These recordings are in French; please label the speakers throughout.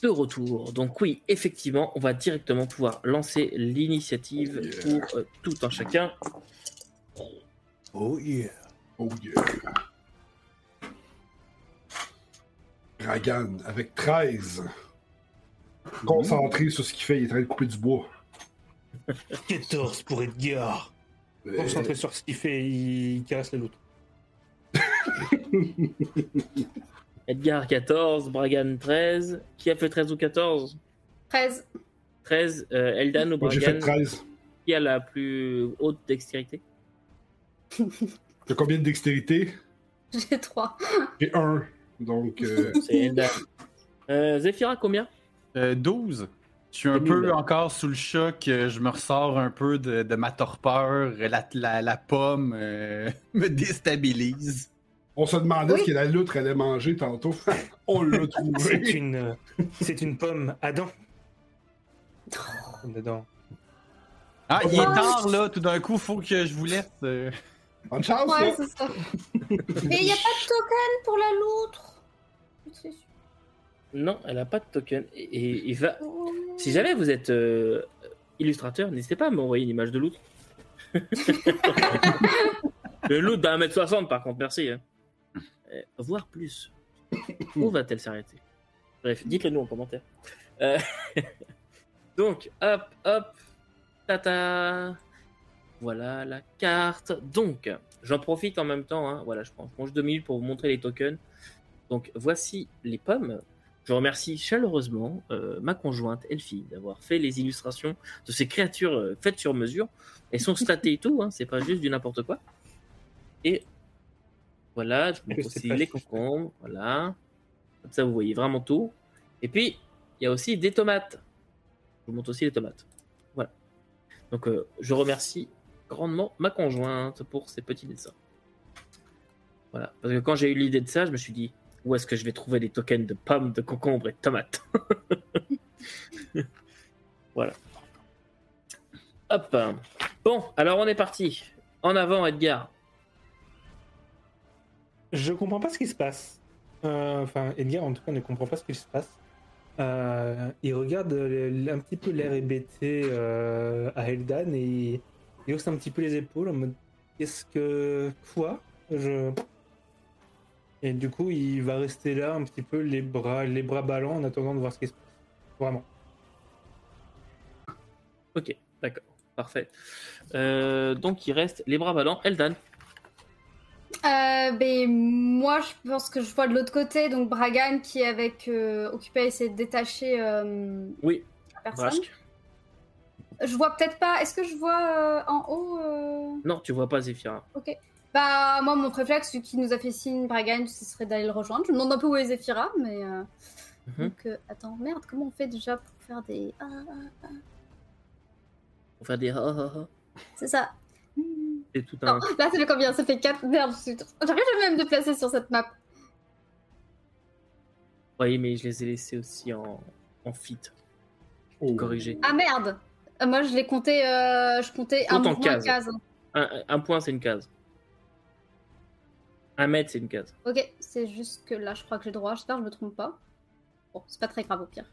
Speaker 1: de retour. Donc oui, effectivement, on va directement pouvoir lancer l'initiative
Speaker 2: Oh yeah.
Speaker 1: pour euh, tout un chacun.
Speaker 3: Oh yeah.
Speaker 2: Oh yeah. Dragan avec 13. Concentré sur ce qu'il fait, il est en train de couper du bois.
Speaker 3: 14 pour Edgar. Concentré sur ce qu'il fait, il caresse la loutre.
Speaker 1: Edgar 14, Bragan 13. Qui a fait 13 ou 14
Speaker 4: 13.
Speaker 1: 13, euh, Eldan ou
Speaker 2: moi, j'ai fait
Speaker 1: Bragan?
Speaker 2: 13.
Speaker 1: Qui a la plus haute dextérité?
Speaker 2: T'as combien de dextérité?
Speaker 4: J'ai 3.
Speaker 2: J'ai 1. Donc, euh,
Speaker 1: C'est Eldan. Euh, Zephyra, combien?
Speaker 5: Euh, 12. Je suis un peu encore sous le choc. euh, Je me ressors un peu de, de ma torpeur. La, la, la pomme euh, me déstabilise.
Speaker 2: On se demandait
Speaker 4: Oui.
Speaker 2: ce que la loutre allait manger tantôt. on l'a
Speaker 3: C'est
Speaker 2: trouvé.
Speaker 3: une, c'est une pomme Adam. Dedans.
Speaker 5: Ah, il est tard là. Tout d'un coup, faut que je vous laisse. euh.
Speaker 2: Bonne chance,
Speaker 4: Ouais, c'est ça. Mais il n'y a pas de token pour la loutre?
Speaker 1: Non, elle a pas de token. Et, et il va.
Speaker 4: Oh.
Speaker 1: Si jamais vous êtes euh, illustrateur, n'hésitez pas à m'envoyer une image de loot. Le loot d'un mètre 60 par contre, merci. hein. Euh, voire plus. Où va-t-elle s'arrêter? Bref, dites-le nous en commentaire. Euh, Donc, hop, hop, tata. Voilà la carte. Donc, j'en profite en même temps. hein. Voilà, je prends, je prends deux minutes pour vous montrer les tokens. Donc, voici les pommes. Je remercie chaleureusement euh, ma conjointe Elfie d'avoir fait les illustrations de ces créatures euh, faites sur mesure. Elles sont statées et tout, hein, c'est pas juste du n'importe quoi. Et voilà, je vous montre aussi les concombres, voilà. Comme ça, vous voyez vraiment tout. Et puis, il y a aussi des tomates. Je vous montre aussi les tomates. Voilà. Donc, euh, je remercie grandement ma conjointe pour ces petits dessins. Voilà. Parce que quand j'ai eu l'idée de ça, je me suis dit, où est-ce que je vais trouver des tokens de pommes, de concombres et de tomates Voilà. Hop. Bon, alors on est parti. En avant, Edgar.
Speaker 3: Je comprends pas ce qui se passe. Euh, Enfin, Edgar, en tout cas, ne comprend pas ce qui se passe. Euh, il regarde euh, un petit peu l'air hébété à Eldan et il hausse un petit peu les épaules en mode Qu'est-ce que. Quoi? Et du coup, il va rester là un petit peu les bras, les bras ballants en attendant de voir ce qui se passe. Vraiment.
Speaker 1: Ok, d'accord. Parfait. Donc il reste les bras ballants. Eldan.
Speaker 4: Euh, ben, moi, je pense que je vois de l'autre côté, donc Bragan qui est avec euh, occupé à essayer de détacher euh,
Speaker 1: Oui,
Speaker 4: la personne. Je vois peut-être pas. Est-ce que je vois euh, en haut euh,
Speaker 1: Non, tu vois pas Zephyra.
Speaker 4: Ok. Bah, moi, mon réflexe, celui qui nous a fait signe, Bragan, ce serait d'aller le rejoindre. Je me demande un peu où est Zephyra, mais. euh,
Speaker 1: Mhm.
Speaker 4: Donc, attends, merde, comment on fait déjà pour faire des. Ah, ah, ah?
Speaker 1: Ah, ah, ah.
Speaker 4: C'est ça.
Speaker 1: C'est tout
Speaker 4: Non,
Speaker 1: un.
Speaker 4: là, c'est le combien? Ça fait 4. Merde, j'arrive jamais à me déplacer sur cette map.
Speaker 1: Oui, mais je les ai laissés aussi en, en fit,
Speaker 2: Oh.
Speaker 1: corrigé.
Speaker 4: Ah, merde Euh, Moi, je l'ai compté. euh, je comptais un
Speaker 1: en case.
Speaker 4: case.
Speaker 1: Un, un point, c'est une case. Un mètre, c'est une case.
Speaker 4: Ok, c'est juste que là, je crois que j'ai droit. J'espère que je me trompe pas. Bon, c'est pas très grave au pire.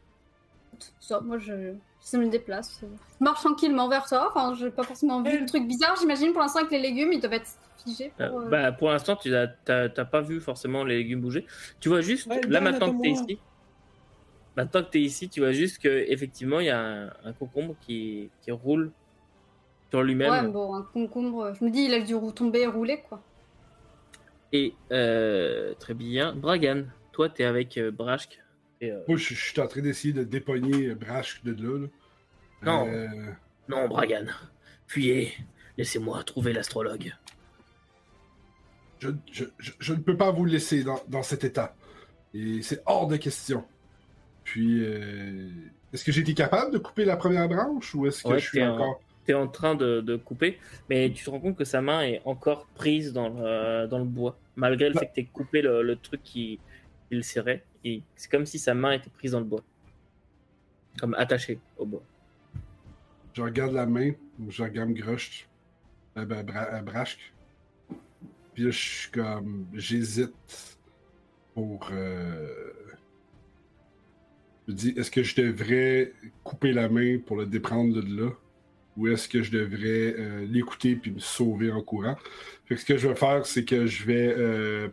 Speaker 4: Ça, moi, je, je me déplace. Je marche tranquillement vers toi. Enfin, j'ai pas forcément vu le truc bizarre. J'imagine pour l'instant avec les légumes, ils doivent être figés. Pour,
Speaker 1: Euh,
Speaker 4: euh,
Speaker 1: bah, pour l'instant, tu n'as t'as pas vu forcément les légumes bouger. Tu vois juste,
Speaker 3: Ouais,
Speaker 1: là
Speaker 3: Dan,
Speaker 1: maintenant que tu es ici, maintenant que tu es ici, tu vois juste que effectivement il y a un, un concombre qui, qui roule sur lui-même.
Speaker 4: Ouais, bon, un concombre. Je me dis, il a dû tomber et rouler, quoi.
Speaker 1: Et euh, très bien. Bragan, toi, tu es avec euh, Brashk. Et, euh,
Speaker 2: Moi, je, je suis en train d'essayer de dépogner Brash de là. là.
Speaker 1: Non.
Speaker 2: Euh,
Speaker 1: Non, Bragan, fuyez. Laissez-moi trouver l'astrologue.
Speaker 2: je, je- je- je ne peux pas vous laisser dans, dans cet état. Et c'est hors de question. Puis, euh, est-ce que j'ai été capable de couper la première branche ou est-ce que
Speaker 1: Ouais,
Speaker 2: je suis encore.
Speaker 1: Tu es en train de, de couper, mais tu te rends compte que sa main est encore prise dans le, dans le bois, malgré le
Speaker 2: Bah.
Speaker 1: fait que tu coupé le, le truc qui, qui le serrait. Et c'est comme si sa main était prise dans le bois. Comme attachée au bois.
Speaker 2: Je regarde la main, je regarde Grush, euh, ben, euh. Puis je suis comme. J'hésite pour. euh, Je dis, est-ce que je devrais couper la main pour le déprendre de là? Ou est-ce que je devrais euh, l'écouter puis me sauver en courant? Fait que ce que je vais faire, c'est que je vais,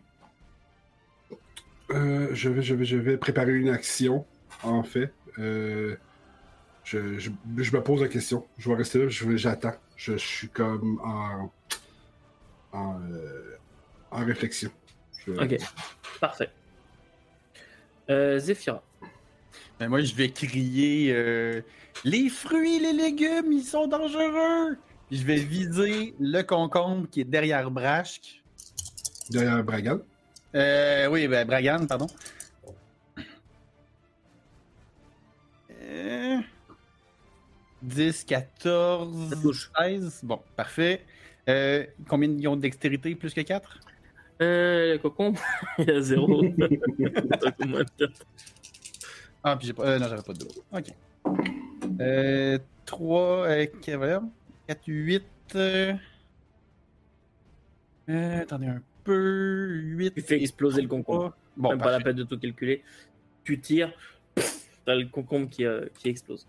Speaker 2: euh, je vais, je vais, je vais préparer une action, en fait. Euh, je, je, je me pose la question. Je vais rester là, je vais- j'attends. Je, je suis comme en, en, euh, en réflexion. Je-
Speaker 1: Ok, parfait. Euh.
Speaker 5: Ben, moi, je vais crier euh, Les fruits, les légumes, ils sont dangereux! Puis je vais viser le concombre qui est derrière Brashk.
Speaker 2: Derrière Bragan.
Speaker 5: Euh, oui, ben, Bragan, pardon. Euh, 10, 14,
Speaker 1: Ça touche.
Speaker 5: 16. Bon, parfait. Euh, combien ils ont de dextérité? Plus que 4?
Speaker 1: Euh, le cocon, il y a zéro.
Speaker 5: Ah, puis j'ai pas. Euh, non, j'avais pas de dos. Ok. Euh, 3, euh, 4, 8. Euh... euh, attendez un peu. 8.
Speaker 1: tu fais exploser le concombre.
Speaker 5: Bon,
Speaker 1: Même pas la peine de tout calculer. Tu tires, t'as le concombre qui, euh, qui explose.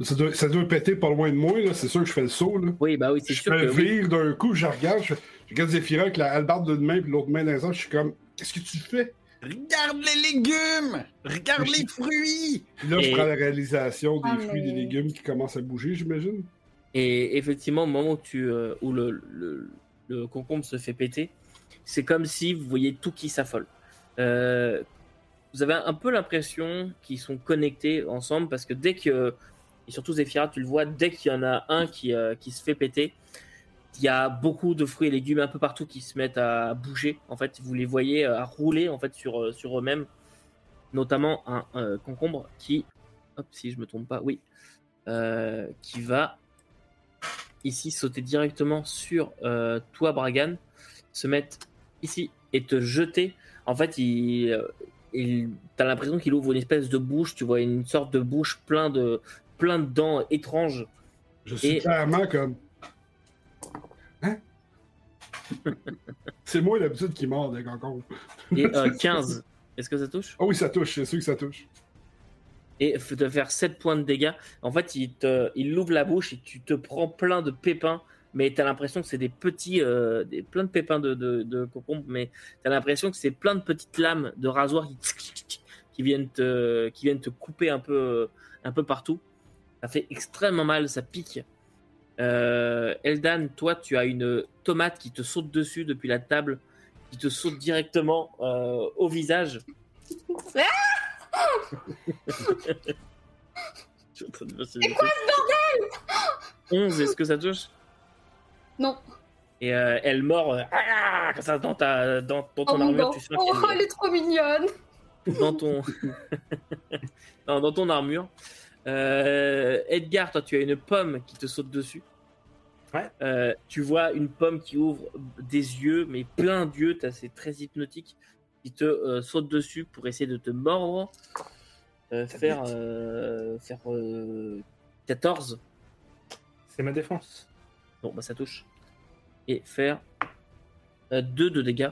Speaker 2: Ça doit, ça doit péter pas loin de moi, là. C'est sûr que je fais le saut, là.
Speaker 1: Oui, bah oui, c'est
Speaker 2: Je
Speaker 1: sûr
Speaker 2: me
Speaker 1: que oui.
Speaker 2: vire d'un coup, je regarde, je, je regarde Zephyra avec la hallebarde d'une main puis l'autre main dans les airs, je suis comme, qu'est-ce que tu fais?
Speaker 5: Regarde les légumes! Regarde les fruits!
Speaker 2: Puis là, je
Speaker 1: Et-
Speaker 2: prends la réalisation des
Speaker 4: Ah,
Speaker 2: fruits, des
Speaker 4: mais-
Speaker 2: légumes qui commencent à bouger, j'imagine.
Speaker 1: Et effectivement, au moment où, tu, euh, où le, le, le concombre se fait péter, c'est comme si vous voyez tout qui s'affole. Euh, vous avez un peu l'impression qu'ils sont connectés ensemble parce que dès que, et surtout Zephyra, tu le vois, dès qu'il y en a un qui, euh, qui se fait péter, il y a beaucoup de fruits et légumes un peu partout qui se mettent à bouger. En fait, vous les voyez euh, à rouler en fait sur, sur eux-mêmes, notamment un concombre qui, hop, si je me trompe pas, oui, qui va ici sauter directement sur toi, Bragan, se mettre ici et te jeter. En fait, il, euh, il, t'as l'impression qu'il ouvre une espèce de bouche. Tu vois une sorte de bouche plein de, plein de dents étranges.
Speaker 2: Je suis
Speaker 1: Et-
Speaker 2: clairement comme. Hein? c'est moi d'habitude qui mord des concombres.
Speaker 1: Et euh, 15. Est-ce que ça touche?
Speaker 2: Ah oui, ça touche, c'est sûr que ça touche.
Speaker 1: Et de faire 7 points de dégâts. En fait, il, te, il ouvre la bouche et tu te prends plein de pépins. Mais tu as l'impression que c'est des petits, euh, des, plein de pépins de, de, de concombre. Mais tu as l'impression que c'est plein de petites lames de rasoir qui, qui, viennent, te, qui viennent te couper un peu, un peu partout. Ça fait extrêmement mal, ça pique. Euh, Eldan, toi, tu as une tomate qui te saute dessus depuis la table, qui te saute directement euh, au visage. C'est quoi ce bordel? 11, est-ce que ça touche?
Speaker 4: Non.
Speaker 1: Et euh, elle mord euh, ah, comme ça dans, ta, dans, dans
Speaker 4: Oh,
Speaker 1: ton
Speaker 4: mon
Speaker 1: armure. Tu sens
Speaker 4: Oh, elle est trop mignonne.
Speaker 1: dans ton dans, dans ton armure. Euh, Edgar, toi, tu as une pomme qui te saute dessus.
Speaker 3: Ouais.
Speaker 1: Euh, tu vois une pomme qui ouvre des yeux, mais plein d'yeux, t'as- c'est très hypnotique, qui te euh, saute dessus pour essayer de te mordre. Euh, faire euh, faire euh, 14.
Speaker 3: C'est ma défense.
Speaker 1: Bon, bah ça touche. Et faire 2 de dégâts.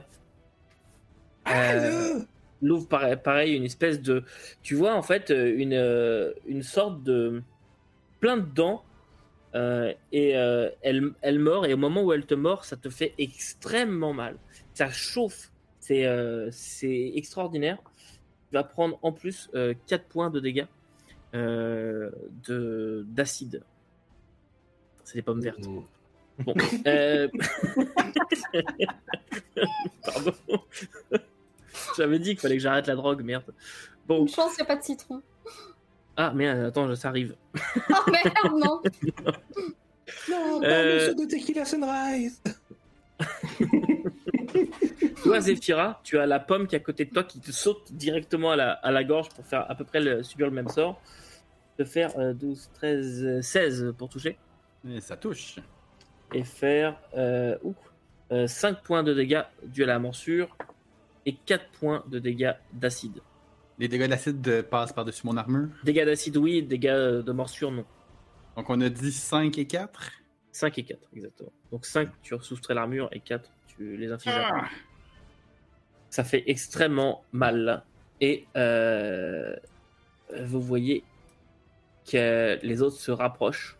Speaker 1: Euh, L'ouvre pareil, pareil, une espèce de. Tu vois en fait euh, une, euh, une sorte de. plein de dents. euh, et euh, elle, elle mord, et au moment où elle te mord, ça te fait extrêmement mal. Ça chauffe. C'est euh, c'est extraordinaire. Tu vas prendre en plus 4 points de dégâts euh, de- d'acide. C'est des pommes vertes. Bon. euh, Pardon. J'avais dit qu'il fallait que j'arrête la drogue, merde. Bon.
Speaker 4: Une chance, il n'y a pas de citron.
Speaker 1: Ah, merde, attends, ça arrive.
Speaker 4: Oh merde, non.
Speaker 3: Non, pas
Speaker 1: Euh,
Speaker 3: le de Tequila Sunrise
Speaker 1: Toi, Zephyra, tu as la pomme qui est à côté de toi qui te saute directement à la, à la gorge pour faire à peu près le, subir le même sort. De faire euh, 12, 13, euh, 16 pour toucher.
Speaker 5: Et ça touche.
Speaker 1: Et faire euh, ouh, euh, 5 points de dégâts dus à la morsure. Et 4 points de dégâts d'acide.
Speaker 5: Les dégâts d'acide euh, passent par-dessus mon armure?
Speaker 1: Dégâts d'acide, oui. Dégâts euh, de morsure, non.
Speaker 5: Donc on a dit 5 et 4.
Speaker 1: 5 et 4, exactement. Donc 5, tu soustrais l'armure. Et 4, tu les infliges
Speaker 5: Ah.
Speaker 1: ça fait extrêmement mal. Et euh, vous voyez que les autres se rapprochent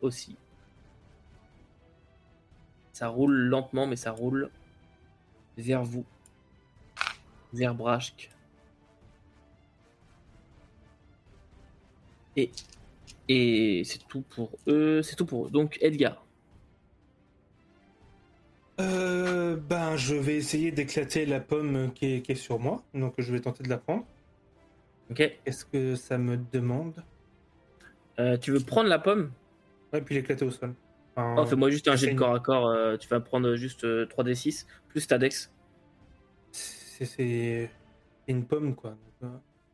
Speaker 1: aussi. Ça roule lentement, mais ça roule vers vous, vers Brashk. Et, et c'est tout pour eux. C'est tout pour eux. Donc Edgar.
Speaker 3: Euh, ben, je vais essayer d'éclater la pomme qui est, qui est sur moi. Donc, je vais tenter de la prendre.
Speaker 1: Ok.
Speaker 3: Est-ce que ça me demande?
Speaker 1: Euh, tu veux prendre la pomme?
Speaker 3: Ouais, puis l'éclater au sol. Enfin,
Speaker 1: Oh, Fais-moi juste un jet de corps à corps. euh, tu vas prendre juste euh, 3d6 plus ta dex.
Speaker 3: c'est une pomme, quoi. Euh,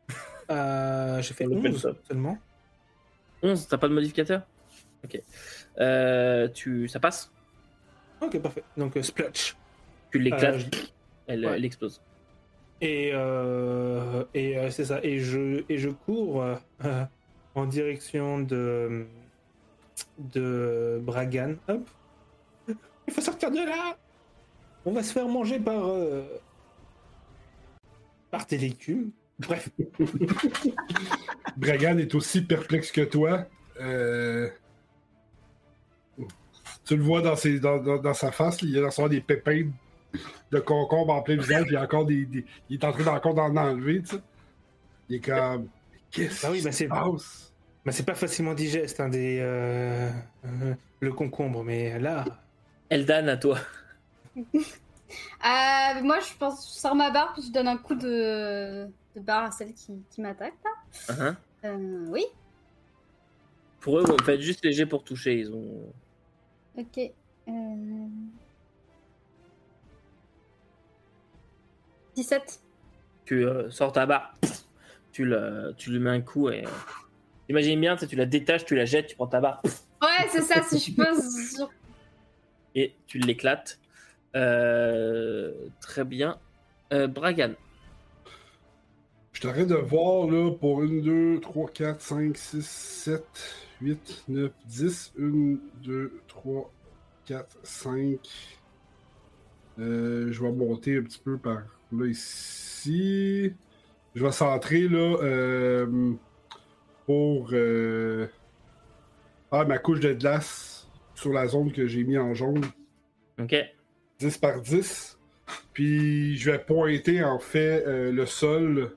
Speaker 3: euh, J'ai fait
Speaker 1: On appelle
Speaker 3: 11
Speaker 1: ça.
Speaker 3: seulement.
Speaker 1: 11, t'as pas de modificateur? Ok. Euh, tu, ça passe?
Speaker 3: Ok, parfait. Donc, euh, splotch.
Speaker 1: Tu l'éclates,
Speaker 3: Euh, je-
Speaker 1: elle,
Speaker 3: ouais.
Speaker 1: elle explose.
Speaker 3: Et, euh, et euh, c'est ça. Et je, et je cours euh, euh, en direction de, de Bragan. Hop. Il faut sortir de là. On va se faire manger par euh, par tes légumes. Bref.
Speaker 2: Bragan est aussi perplexe que toi. Euh, Tu le vois dans, ses- dans, dans- dans sa face, il y a dans son des pépins de concombre en plein visage, il y a encore des, des- Il est en train d'en enlever. Il est comme. Qu'est-ce
Speaker 3: Ah oui, bah
Speaker 2: se passe?
Speaker 3: Mais c'est pas facilement digeste hein, des euh, euh, le concombre, mais là.
Speaker 1: Eldan, à toi.
Speaker 4: Euh, moi, je pense, je sors ma barre, puis je donne un coup de, de barre à celle qui, qui m'attaque. là.
Speaker 1: Hein
Speaker 4: Euh, oui,
Speaker 1: Pour eux, vous faites juste léger pour toucher. Ils ont.
Speaker 4: ok. Euh... 17.
Speaker 1: Tu euh, sors ta barre, tu, le, tu lui mets un coup et. Imagine bien, tu sais, tu la détaches, tu la jettes, tu prends ta barre
Speaker 4: Ouais, c'est ça, si je peux. sur-
Speaker 1: et tu l'éclates. Euh, très bien. Euh, Bragan.
Speaker 2: Je t'arrête de voir là pour 1, 2, 3, 4, 5, 6, 7, 8, 9, 10. 1, 2, 3, 4, 5. Euh, je vais monter un petit peu par là ici. Je vais centrer là euh, pour euh, ma couche de glace sur la zone que j'ai mis en jaune.
Speaker 1: Ok.
Speaker 2: 10 par 10. Puis je vais pointer en fait euh, le sol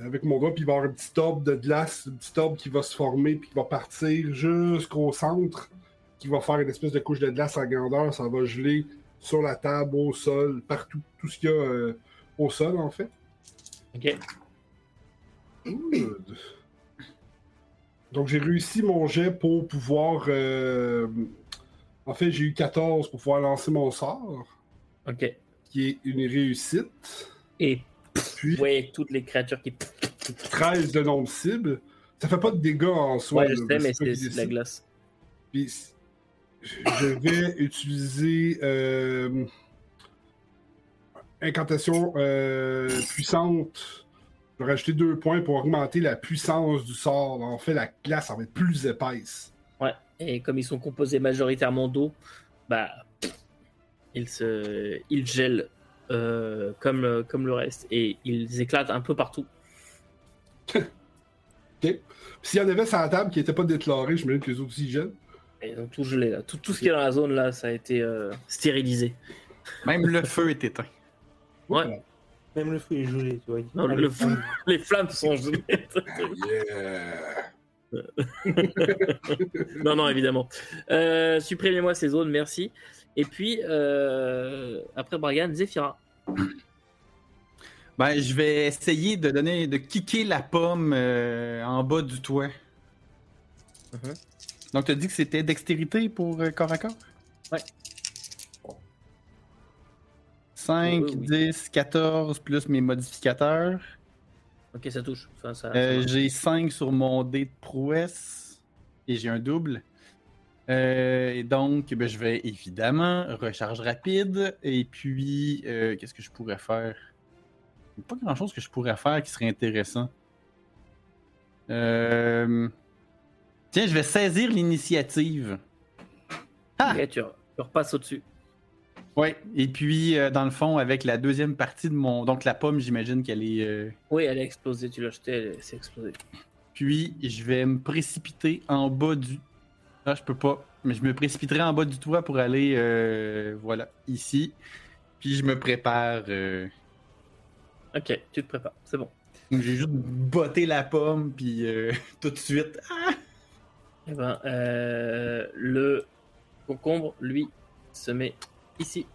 Speaker 2: avec mon doigt, puis il va y avoir un petit orbe de glace, un petit orbe qui va se former, puis qui va partir jusqu'au centre, qui va faire une espèce de couche de glace en grandeur. Ça va geler sur la table, au sol, partout, tout ce qu'il y a euh, au sol en fait.
Speaker 1: Ok.
Speaker 2: Good. Donc j'ai réussi mon jet pour pouvoir. euh, En fait, j'ai eu 14 pour pouvoir lancer mon sort,
Speaker 1: Ok.
Speaker 2: qui est une réussite.
Speaker 1: Et
Speaker 2: Puis
Speaker 1: ouais, toutes les créatures qui.
Speaker 2: 13 de nombre cible. Ça fait pas de dégâts en soi.
Speaker 1: Ouais, je sais, mais c'est de la glace.
Speaker 2: Puis, je vais utiliser euh, incantation euh, puissante. Je vais rajouter deux points pour augmenter la puissance du sort. En fait, la glace va être plus épaisse.
Speaker 1: Ouais. Et comme ils sont composés majoritairement d'eau, bah. Ils se. Ils gèlent euh, comme, le- comme le reste. Et ils éclatent un peu partout.
Speaker 2: S'il y en avait sur la table qui n'était pas déclaré, je me dis que les autres aussi gèlent.
Speaker 1: Ils ont tout gelé là. Tout, tout ce qui est dans la zone là, ça a été euh, stérilisé.
Speaker 5: Même le feu est éteint.
Speaker 1: Ouais.
Speaker 3: Même le feu est gelé, tu vois.
Speaker 1: Non, le feu. Les flammes sont gelées.
Speaker 2: Yeah.
Speaker 1: non, non, évidemment. Euh, Supprimez-moi ces zones, merci. Et puis, euh, après Bragan, Zephyra.
Speaker 5: Ben, je vais essayer de donner, de kicker la pomme euh, en bas du toit.
Speaker 1: Mhm.
Speaker 5: Donc, tu as dit que c'était dextérité pour corps à corps?
Speaker 1: Ouais.
Speaker 5: 5,
Speaker 1: Oui, oui.
Speaker 5: 10, 14 plus mes modificateurs.
Speaker 1: Ok, ça touche. Enfin, ça, ça
Speaker 5: Euh, j'ai 5 sur mon dé de prouesse et j'ai un double. Euh, et donc, ben, je vais évidemment recharge rapide. Et puis, euh, qu'est-ce que je pourrais faire? Il n'y a pas grand chose que je pourrais faire qui serait intéressant. Tiens, je vais saisir l'initiative. Ah!
Speaker 1: Ok, tu, tu repasses au-dessus.
Speaker 5: Ouais, et puis euh, dans le fond, avec la deuxième partie de mon. Donc la pomme, j'imagine qu'elle est. euh,
Speaker 1: Oui, elle a explosé. Tu l'as acheté, elle s'est explosée.
Speaker 5: Puis je vais me précipiter en bas du. Ah, je peux pas. Mais je me précipiterai en bas du toit pour aller. euh, voilà, ici. Puis je me prépare.
Speaker 1: Ok, tu te prépares. C'est bon.
Speaker 5: Donc j'ai juste botté la pomme, puis tout de suite. Ah!
Speaker 1: Eh ben, le concombre, lui, se met ici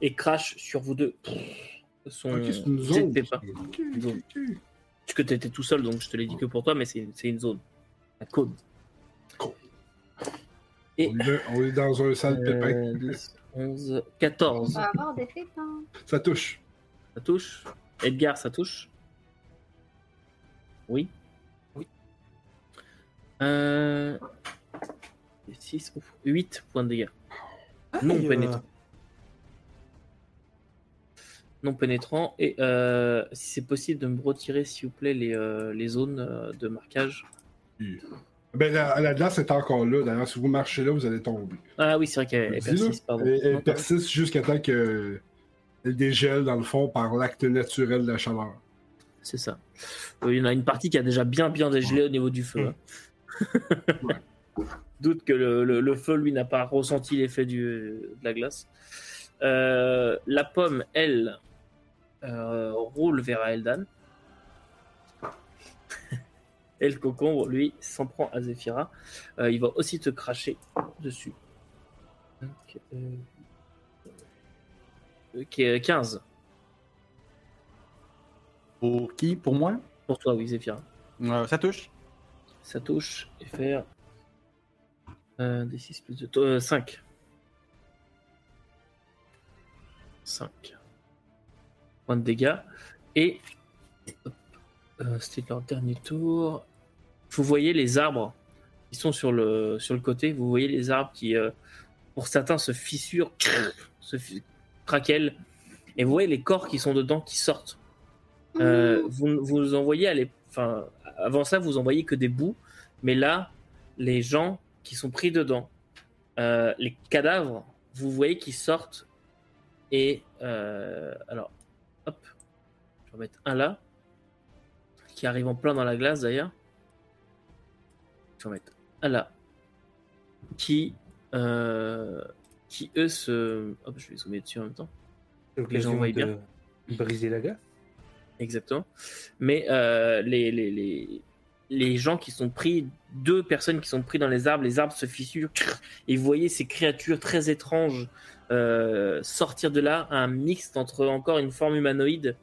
Speaker 1: et crache sur vous deux. Son
Speaker 2: une
Speaker 1: jet de
Speaker 2: zone.
Speaker 1: Parce que t'étais tout seul, donc je te l'ai dit que pour toi, mais c'est c'est une zone. Code.
Speaker 2: Cool.
Speaker 1: Et
Speaker 2: On est, on est dans un sale pépin.
Speaker 1: euh, 10, 11,
Speaker 4: On
Speaker 1: 14.
Speaker 4: va avoir des pépins.
Speaker 2: Ça touche.
Speaker 1: Ça touche. Edgar, ça touche. Oui.
Speaker 3: Oui.
Speaker 1: Euh... 6, 8 points de dégâts. Non
Speaker 3: Aïe,
Speaker 1: pénétrant. Non pénétrant. Et euh, si c'est possible de me retirer, s'il vous plaît, les, euh, les zones euh, de marquage.
Speaker 2: Ben, la, la glace est encore là. D'ailleurs, si vous marchez là, vous allez tomber.
Speaker 1: Ah oui, c'est vrai qu'elle persiste, pardon.
Speaker 2: Elle, elle
Speaker 1: Non,
Speaker 2: persiste jusqu'à temps qu'elle dégèle, dans le fond, par l'acte naturel de la chaleur.
Speaker 1: C'est ça. Il y en a une partie qui a déjà bien bien dégelé au niveau du feu. hein. Doute que le, le- le feu, lui, n'a pas ressenti l'effet de la glace. Euh, la pomme, elle, roule vers Eldan. Et le concombre, lui, s'en prend à Zephyra. Euh, il va aussi te cracher dessus. Ok, euh, ok, euh, 15
Speaker 5: Pour qui? Pour moi?
Speaker 1: Pour toi, oui, Zephyra.
Speaker 5: Euh, Ça touche.
Speaker 1: Ça touche et faire euh, des 6 plus 2. euh, 5. 5 points de dégâts. Et euh, c'était leur dernier tour. Vous voyez les arbres qui sont sur le, sur le côté. Vous voyez les arbres qui, euh, pour certains, se fissurent, se craquellent. Et vous voyez les corps qui sont dedans qui sortent. Euh, vous, vous en voyez à l'ép- enfin, avant ça, vous en voyez que des bouts, mais là, les gens qui sont pris dedans, les cadavres, vous voyez qu'ils sortent et alors, mettre un là, qui arrive en plein dans la glace d'ailleurs. Je vais mettre un là, qui, euh, qui eux se, hop, je vais zoomer dessus en même temps. Les gens voient bien.
Speaker 3: briser la glace.
Speaker 1: Exactement. Mais euh, les, les, les, les gens qui sont pris, deux personnes qui sont pris dans les arbres, les arbres se fissurent, et vous voyez ces créatures très étranges euh, sortir de là, un mixte entre encore une forme humanoïde.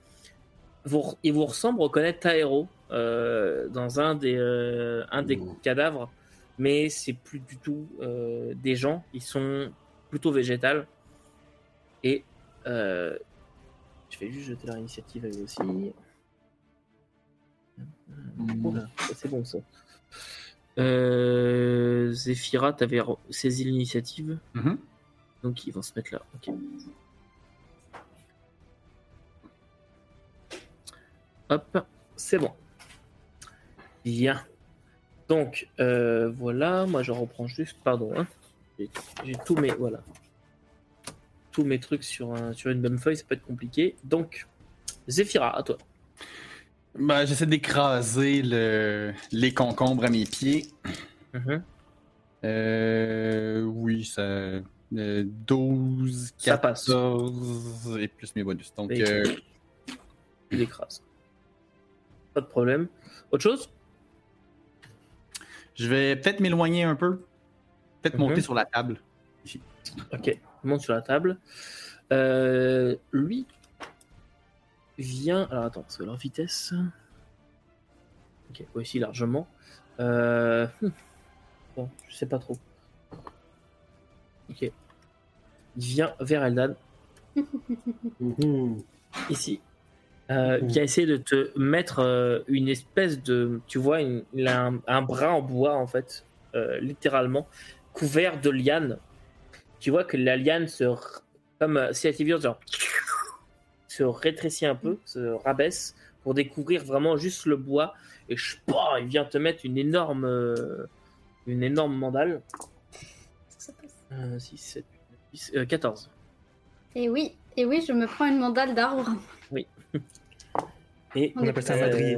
Speaker 1: Vous, ils vous ressemblent reconnaître Taero euh, dans un des, euh, un des
Speaker 2: Ouh.
Speaker 1: cadavres, mais c'est plus du tout euh, des gens, ils sont plutôt végétales. Et euh, je vais juste jeter leur initiative à eux aussi. Ça, c'est bon ça. Euh, Zephyra, t'avais saisi l'initiative,
Speaker 5: Mhm.
Speaker 1: donc ils vont se mettre là. Ok. Hop, c'est bon. Bien. Donc, euh, voilà, moi je reprends juste, pardon, hein. j'ai tous mes, voilà, tous mes trucs sur, un, sur une même feuille, ça peut être compliqué. Donc, Zephyra, à toi.
Speaker 5: Ben, j'essaie d'écraser le... les concombres à mes pieds.
Speaker 1: Mhm.
Speaker 5: Euh, oui, ça. euh, 12,
Speaker 1: Ça passe.
Speaker 5: 14 et plus mes bonus. Donc,
Speaker 1: Et-
Speaker 5: euh,
Speaker 1: Tu l'écrases. Pas de problème. Autre chose?
Speaker 5: Je vais peut-être m'éloigner un peu. Peut-être
Speaker 1: Mhm.
Speaker 5: monter sur la table.
Speaker 1: Ok, on monte sur la table. Euh, lui vient. Alors attends, parce que leur vitesse. Ok, aussi largement. Euh... hmm. Bon, je sais pas trop. Ok. Il vient vers Eldan, ici. Euh, il vient essayer de te mettre euh, une espèce de. Tu vois, une- il a un, un bras en bois, en fait, euh, littéralement, couvert de lianes. Tu vois que la liane se. Comme euh, si elle était violente, genre. Se rétrécit un peu, se rabaisse, pour découvrir vraiment juste le bois. Et je il vient te mettre une énorme. euh, une énorme mandale.
Speaker 4: Ça passe.
Speaker 1: Euh, 6, 7, 8, 10, euh, 14.
Speaker 4: Et oui, et oui, je me prends une mandale d'arbre.
Speaker 1: Et
Speaker 4: On appelle
Speaker 3: ça un madrier.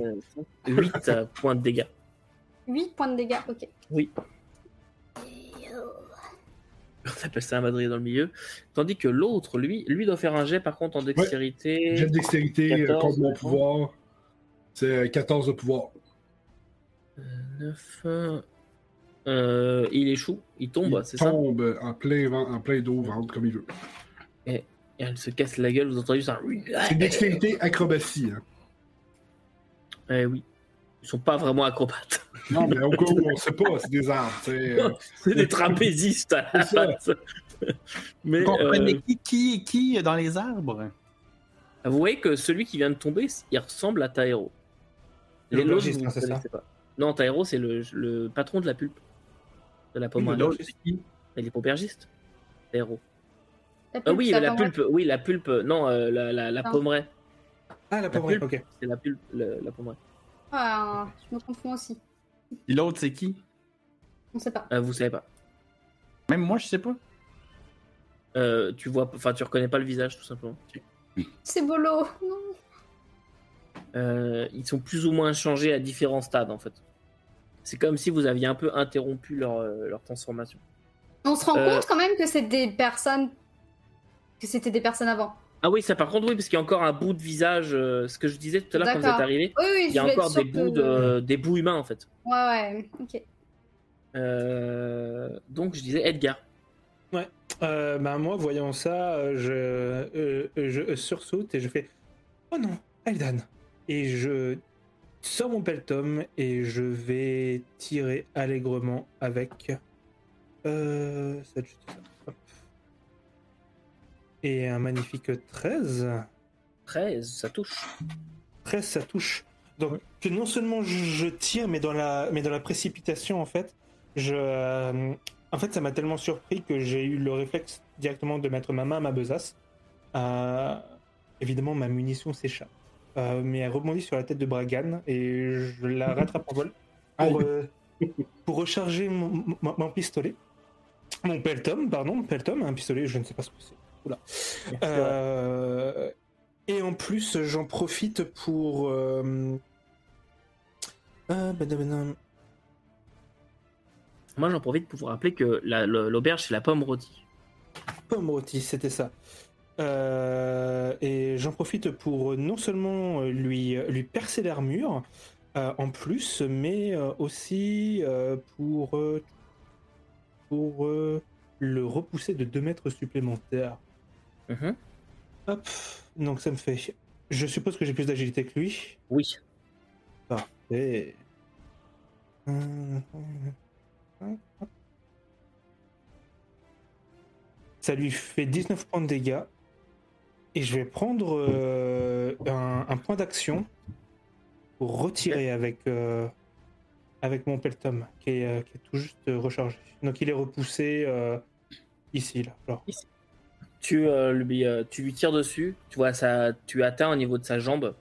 Speaker 1: 8 points de dégâts.
Speaker 4: 8 points de dégâts, ok.
Speaker 1: Oui. On appelle ça un madrier dans le milieu. Tandis que l'autre, lui, lui doit faire un jet par contre en dextérité.
Speaker 2: Jet de dextérité euh,
Speaker 1: 14,
Speaker 2: contre mon pouvoir. C'est euh, 14 de pouvoir.
Speaker 1: 9. Euh, il échoue, il tombe,
Speaker 2: Il
Speaker 1: c'est ça
Speaker 2: tombe en plein, vent- en plein dos, ventre comme il veut.
Speaker 1: Et elle se casse la gueule, vous entendez ça
Speaker 2: C'est dextérité acrobatie. Hein.
Speaker 1: Eh oui. Ils sont pas vraiment acrobates.
Speaker 2: Non, mais au cas où on sait pas, c'est des sais, euh.
Speaker 1: C'est des trapézistes à la base. Mais
Speaker 5: Vous comprenez
Speaker 1: euh,
Speaker 5: qui, qui est qui dans les arbres?
Speaker 1: vous voyez que celui qui vient de tomber, il ressemble à Taero. Les autres, vous
Speaker 3: hein, c'est ça?
Speaker 1: connaissez pas. Non, Taero, c'est le, le patron de la pulpe. De la pomme
Speaker 5: Oui,
Speaker 1: à? Il est aubergiste. Taero. Ah oui, la pulpe, oui, la pulpe, non, euh, la, la.
Speaker 3: Ah, la
Speaker 1: pulpe.
Speaker 3: ok.
Speaker 1: C'est la pulpe, le- la pommeraie.
Speaker 4: Ah, je me confonds aussi.
Speaker 5: Et l'autre, c'est qui?
Speaker 4: On sait pas.
Speaker 1: Euh, vous savez pas.
Speaker 5: Même moi, je sais pas.
Speaker 1: Euh, tu vois, enfin, tu reconnais pas le visage, tout simplement.
Speaker 4: C'est bolo. Non.
Speaker 1: Euh, ils sont plus ou moins changés à différents stades, en fait. C'est comme si vous aviez un peu interrompu leur, euh, leur transformation.
Speaker 4: On se rend
Speaker 1: Euh.
Speaker 4: compte quand même que c'est des personnes. que c'était des personnes avant.
Speaker 1: Ah oui, ça par contre, oui, parce qu'il y a encore un bout de visage, euh, ce que je disais tout à l'heure quand vous êtes arrivé.
Speaker 4: Oui, oui,
Speaker 1: Il y a encore des bouts,
Speaker 4: que-
Speaker 1: de, des bouts humains, en fait.
Speaker 4: Ouais, ouais, ok.
Speaker 1: Euh, donc, je disais Edgar.
Speaker 3: Euh, bah, moi, voyant ça, je, euh, je sursaute et je fais Oh non, Eldan Et je sors mon peltum et je vais tirer allègrement avec. Euh, ça, juste ça. Et un magnifique 13.
Speaker 1: 13, ça touche.
Speaker 3: 13, ça touche. Donc, que non seulement je, je tire, mais dans, la, mais dans la précipitation, en fait, je, euh, en fait, ça m'a tellement surpris que j'ai eu le réflexe directement de mettre ma main à ma besace. Euh, évidemment, ma munition s'échappe. Euh, mais elle rebondit sur la tête de Bragan et je la rattrape en vol pour, euh, recharger mon, mon- mon pistolet. Mon peltum, pardon, peltum, un pistolet, je ne sais pas ce que c'est. Oula. Euh, et en plus, j'en profite pour. Euh... euh, badabadam.
Speaker 1: Moi, j'en profite pour vous rappeler que la- l'auberge, c'est la pomme rôtie.
Speaker 3: Pomme rôtie, c'était ça. Euh, et j'en profite pour non seulement lui, lui percer l'armure, euh, en plus, mais euh, aussi euh, pour, pour euh, le repousser de 2 mètres supplémentaires.
Speaker 1: Mhm.
Speaker 3: Hop, donc ça me fait. Je suppose que j'ai plus d'agilité que lui.
Speaker 1: Oui.
Speaker 3: Et... Ça lui fait 19 points de dégâts. Et je vais prendre euh, un, un point d'action pour retirer avec, euh, avec mon peltum qui est, euh, qui est tout juste rechargé. Donc il est repoussé euh, ici, là. Alors,
Speaker 1: Tu, euh, lui, euh, tu lui tires dessus, tu vois, ça, tu atteins au niveau de sa jambe.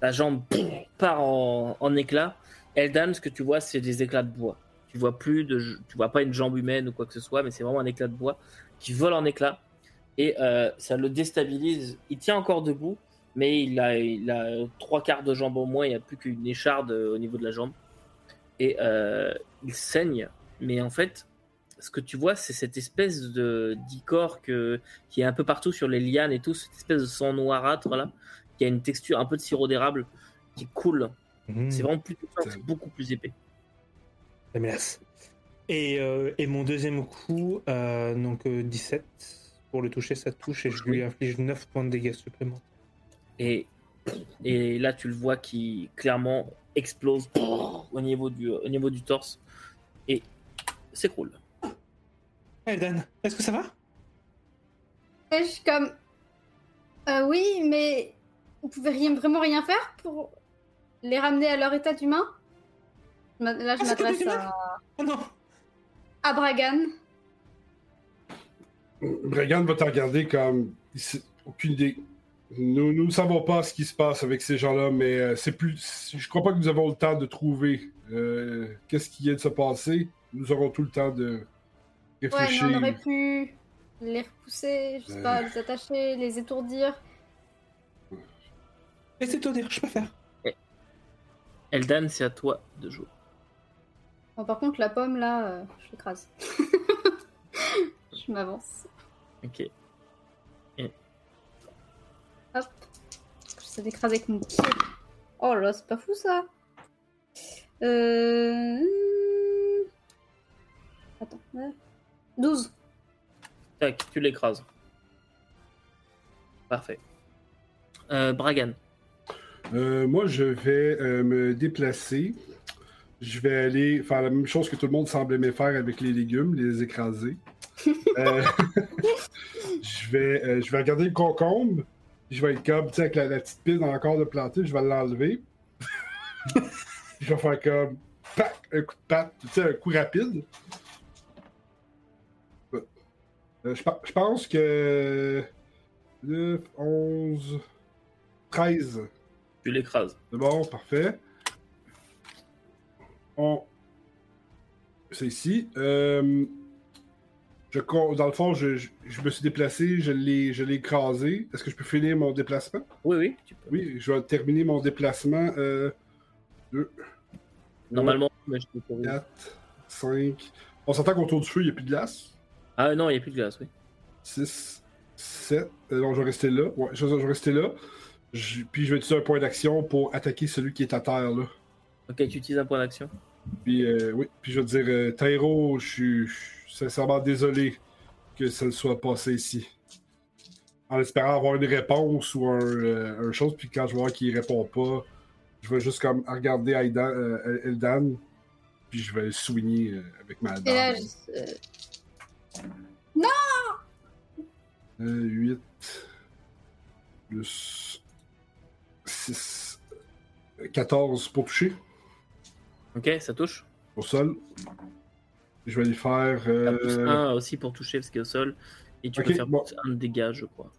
Speaker 1: La jambe part en, en éclats. Eldan, ce que tu vois, c'est des éclats de bois. Tu vois plus tu vois pas une jambe humaine ou quoi que ce soit, mais c'est vraiment un éclat de bois qui vole en éclats et euh, ça le déstabilise. Il tient encore debout, mais il a, il a trois quarts de jambe au moins. Il n'y a plus qu'une écharde au niveau de la jambe et il saigne. Mais en fait, ce que tu vois, c'est cette espèce de d'icor que qui est un peu partout sur les lianes et tout, cette espèce de sang noirâtre là, qui a une texture un peu de sirop d'érable qui coule.
Speaker 3: Hmm.
Speaker 1: C'est vraiment plus
Speaker 2: c'est
Speaker 1: beaucoup plus épais.
Speaker 3: La menace. Et, euh, et mon deuxième coup, euh, donc euh, 17. Pour le toucher, ça touche et je lui inflige 9 points de dégâts supplémentaires.
Speaker 1: Et, et là, tu le vois qui clairement explose au niveau du, au niveau du torse et s'écroule.
Speaker 3: Eldan, est-ce que ça va?
Speaker 4: Je suis comme. Euh, oui, mais vous pouvez rien, vraiment rien faire pour les ramener à leur état d'humain? Là, je
Speaker 3: Ah,
Speaker 4: m'adresse à,
Speaker 3: Oh non
Speaker 4: à Bragan.
Speaker 2: Bregan va te regarder comme. Aucune idée. Nous nous ne savons pas ce qui se passe avec ces gens-là, mais euh, c'est plus. Je crois pas que nous avons le temps de trouver euh, qu'est-ce qui vient de se passer. Nous aurons tout le temps de
Speaker 4: Ouais, mais on aurait pu. Les repousser, je sais pas, les attacher, les étourdir.
Speaker 3: Toi dire, je peux faire.
Speaker 1: Eldan, c'est à toi de jouer.
Speaker 4: Bon, par contre, la pomme là, euh, je l'écrase. je m'avance.
Speaker 1: Ok.
Speaker 4: Hop. J'essaie d'écraser avec mon pied. Oh là, c'est pas fou ça. Euh... Attends. ouais. 12.
Speaker 1: Tac, tu l'écrases. Parfait. Euh, Bragan.
Speaker 2: Euh, moi, je vais euh, me déplacer. Je vais aller faire la même chose que tout le monde semble aimer faire avec les légumes, les écraser. Euh, je, vais, euh, je vais regarder le concombre. Je vais être comme, tu sais, avec la, la petite pile dans le corps de planter, je vais l'enlever. je vais faire comme, pac, un coup de patte, tu sais, un coup rapide. Je, pe- je pense que 9, 11, 13.
Speaker 1: Tu l'écrases.
Speaker 2: C'est bon, parfait. On... C'est ici. Euh, je, dans le fond, je, je- je me suis déplacé, je l'ai je l'ai écrasé. Est-ce que je peux finir mon déplacement?
Speaker 1: Oui, oui, tu peux.
Speaker 2: Oui, je vais terminer mon déplacement. Euh, 2,
Speaker 1: Normalement, mais je peux pas-
Speaker 2: 4, 5. On s'entend qu'autour du feu, il n'y a plus de glace.
Speaker 1: Ah non, il n'y a plus de glace, oui.
Speaker 2: 6, 7. Euh, non, je vais rester là. Ouais, je, vais rester là. Je- puis je vais utiliser un point d'action pour attaquer celui qui est à terre là.
Speaker 1: Ok, tu utilises un point d'action.
Speaker 2: Puis, euh, oui, puis je veux dire, euh, Tyro, je suis sincèrement désolé que ça ne soit passé ici. En espérant avoir une réponse ou un, euh, un chose, puis quand je vois qu'il répond pas, je vais juste comme regarder Aidan, euh, Eldan, puis je vais le soigner euh, avec ma
Speaker 4: Et là,
Speaker 2: dame.
Speaker 4: Euh,
Speaker 2: 8 plus 6, 14 pour toucher
Speaker 1: Ok, ça touche.
Speaker 2: au sol. Je vais lui faire. Euh,
Speaker 1: pousse un aussi pour toucher parce qu'il est au sol. Et tu peux faire
Speaker 2: bon.
Speaker 1: un dégât, je crois.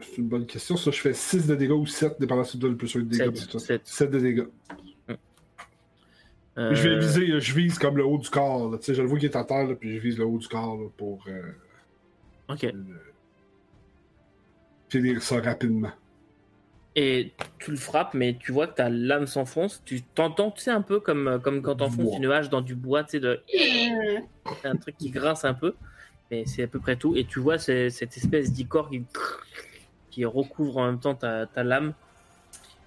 Speaker 2: C'est une bonne question. Ça, je fais 6 de dégâts ou 7, dépendant si tu donnes le plus de dégâts.
Speaker 1: Sept,
Speaker 2: c'est ça.
Speaker 1: sept.
Speaker 2: 7 de dégâts.
Speaker 1: Euh,
Speaker 2: Je vais viser, là, je vise comme le haut du corps. là. Tu sais, je le vois qu'il est à terre, là, puis je vise le haut du corps là, pour euh,
Speaker 1: Ok.
Speaker 2: euh, finir ça rapidement.
Speaker 1: Et tu le frappes, mais tu vois que ta lame s'enfonce. Tu t'entends, tu sais, un peu comme, euh, comme quand t'enfonces une hache dans du bois, tu sais, de... C'est un truc qui grince un peu. Mais c'est à peu près tout. Et tu vois c'est- cette espèce d'icor qui... qui recouvre en même temps ta, ta lame.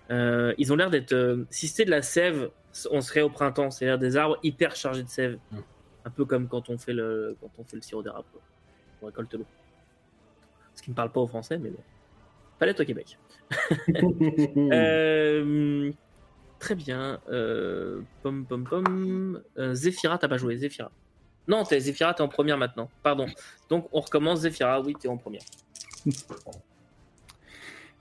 Speaker 1: Euh, ils ont l'air d'être... euh, Si c'était de la sève, on serait au printemps. C'est-à-dire des arbres hyper chargés de sève. Un peu comme quand on fait le, quand on fait le sirop d'érable. On récolte l'eau. Ce qui ne parle pas au français, mais bon. Palette au Québec. Euh, très bien. Euh, pom pom pom. Euh, Zephyra, t'as pas joué. Zephyra. Non, t'es Zephyra, t'es en première maintenant. Pardon. Donc on recommence. Zephyra, oui, t'es en première.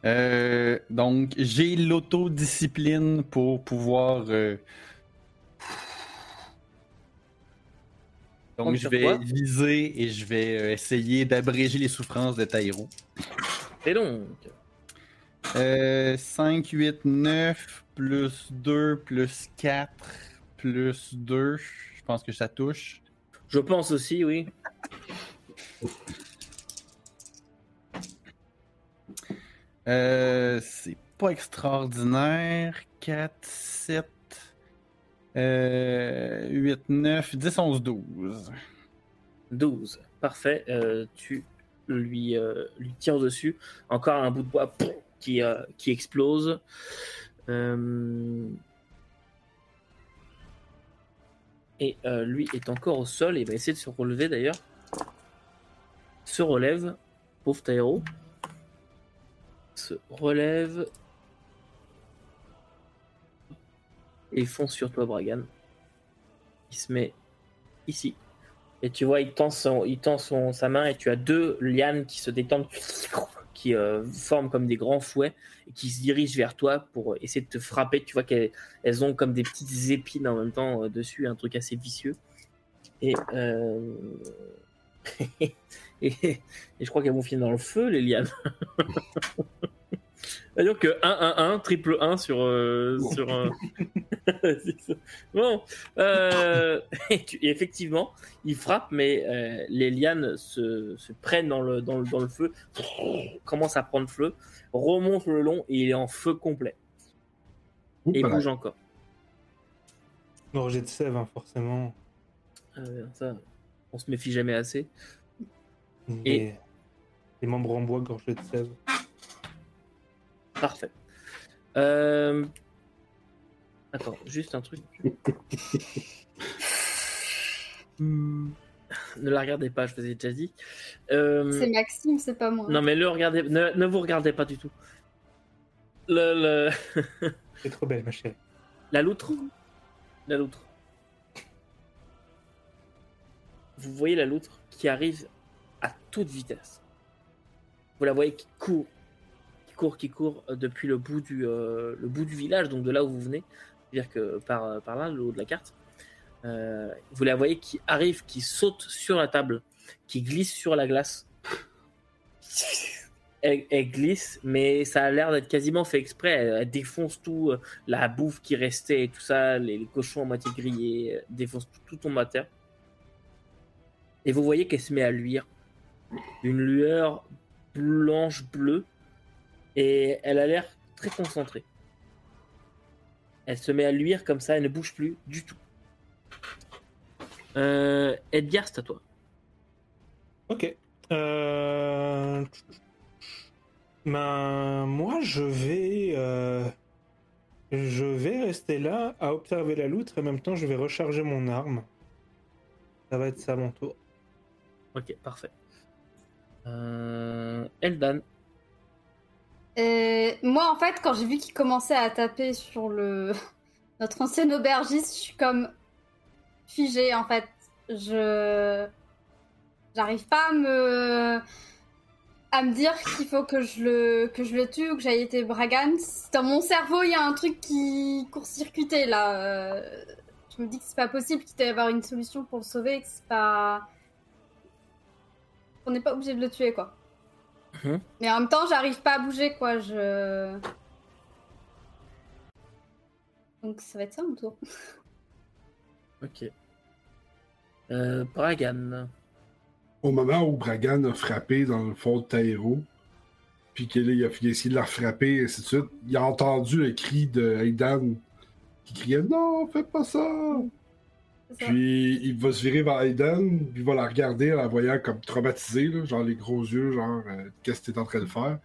Speaker 5: Euh, donc, j'ai l'autodiscipline pour pouvoir. euh, Donc, je vais viser et je vais euh, essayer d'abréger les souffrances de Tyro.
Speaker 1: Et donc?
Speaker 5: Euh, 5, 8, 9, plus 2, plus 4, plus 2. Je pense que ça touche.
Speaker 1: Je pense aussi, oui.
Speaker 5: Euh, c'est pas extraordinaire. 4, 7, euh, 8, 9, 10, 11, 12.
Speaker 1: 12. Parfait. Euh, tu lui, euh, lui tires dessus. Encore un bout de bois qui, euh, explose. Et lui est encore au sol et va essayer de se relever d'ailleurs. Se relève. Pauvre Tairo. Se relève. Et fonce sur toi, Bragan. Il se met ici. Et tu vois, il tend, son, il tend son, sa main et tu as deux lianes qui se détendent, qui euh, forment comme des grands fouets et qui se dirigent vers toi pour essayer de te frapper. Tu vois qu'elles elles ont comme des petites épines en même temps euh, dessus, un truc assez vicieux. Et, euh, et, et je crois qu'elles vont finir dans le feu, les lianes. Donc 1-1-1, triple 1 sur. euh, sur un- C'est ça. bon. euh, et tu- et effectivement, il frappe, mais euh, les lianes se, se prennent dans le, dans, le, dans le feu, commence à prendre feu, remonte le long et il est en feu complet. Et il
Speaker 2: voilà.
Speaker 1: bouge encore.
Speaker 3: Gorgée de sève, hein, forcément.
Speaker 1: Euh, ça, on se méfie jamais assez. Et-
Speaker 3: Et... Les membres en bois, gorgée de sève.
Speaker 1: Parfait. Euh... Attends, juste un truc. Hmm, Ne la regardez pas, je vous ai déjà dit. Euh,
Speaker 4: C'est Maxime, c'est pas moi.
Speaker 1: Non, mais le regardez, ne, ne vous regardez pas du tout. Le, le-
Speaker 3: C'est trop belle, ma chérie.
Speaker 1: La loutre? La loutre. Vous voyez la loutre qui arrive à toute vitesse. Vous la voyez qui court, qui court, qui court euh, depuis le bout du, euh, le bout du village, donc de là où vous venez, c'est-à-dire que par, par là, le haut de la carte. Euh, vous la voyez qui arrive, qui saute sur la table, qui glisse sur la glace. Elle, glisse, mais ça a l'air d'être quasiment fait exprès. Elle, défonce tout, euh, la bouffe qui restait tout ça, les, les cochons à moitié grillés, euh, défonce tout, à terre. Et vous voyez qu'elle se met à luire. Une lueur blanche-bleue. Et elle a l'air très concentrée. Elle se met à luire comme ça, elle ne bouge plus du tout. Euh, Edgar, c'est à toi.
Speaker 3: Ok. Euh... Ben, moi, je vais... euh, Je vais rester là à observer la loutre et en même temps, je vais recharger mon arme. Ça va être ça mon tour.
Speaker 1: Ok, parfait. Euh, Eldan.
Speaker 4: Moi, en fait, quand j'ai vu qu'il commençait à taper sur le notre ancien aubergiste, je suis comme figée, en fait. Je j'arrive pas à me à me dire qu'il faut que je le que je le tue ou que j'aille été Bragan. Dans mon cerveau, il y a un truc qui court-circuité là. Euh, Je me dis que c'est pas possible qu'il doit y avoir une solution pour le sauver, que c'est pas on n'est pas obligé de le tuer quoi.
Speaker 1: Mhm.
Speaker 4: Mais en même temps, j'arrive pas à bouger, quoi. Je. Donc ça va être ça mon tour.
Speaker 1: Ok. Euh, Bragan.
Speaker 2: Au moment où Bragan a frappé dans le fond de Taïro, puis qu'il a, a essayé de la frapper, et ainsi de suite, il a entendu le cri de Aidan qui criait Non, fais pas ça! Puis il va se virer vers Aidan, puis il va la regarder en la voyant comme traumatisée, genre les gros yeux, genre euh, qu'est-ce que t'es en train de faire.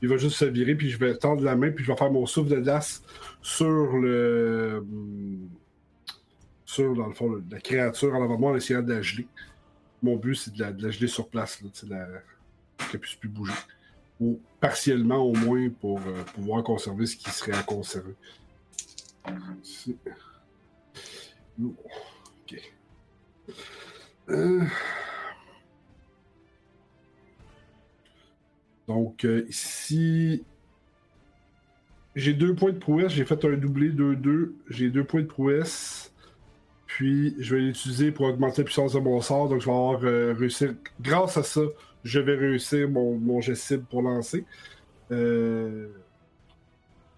Speaker 2: Il va juste se virer, puis je vais tendre la main, puis je vais faire mon souffle de glace sur le. hum, sur, dans le fond, la créature en avant moi en essayant de la geler. Mon but, c'est de la, geler sur place, là, la... qu'elle puisse plus bouger. Ou partiellement, au moins, pour euh, pouvoir conserver ce qui serait à conserver. Euh. Donc, euh, ici, j'ai deux points de prouesse. J'ai fait un doublé 2-2. J'ai deux points de prouesse. Puis, je vais l'utiliser pour augmenter la puissance de mon sort. Donc, je vais avoir euh, réussi. Grâce à ça, je vais réussir mon, jet cible pour lancer. Euh,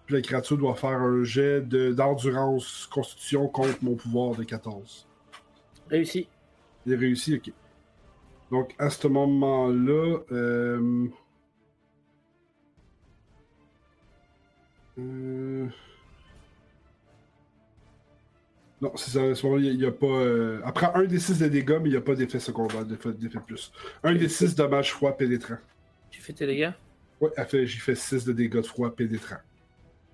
Speaker 2: Puis, la créature doit faire un jet de- d'endurance constitution contre mon pouvoir de 14.
Speaker 1: Réussi.
Speaker 2: Il a réussi, ok. Donc, à ce moment-là. euh, euh, Non, c'est ça. À ce moment-là, il n'y a, pas. euh, Après un des 6 de dégâts, mais il n'y a pas d'effet secondaire, d'effet plus. Un des 6 dommages froid pénétrant.
Speaker 1: Tu fais tes dégâts?
Speaker 2: Ouais, fait- j'ai fait 6 de dégâts de froid pénétrant.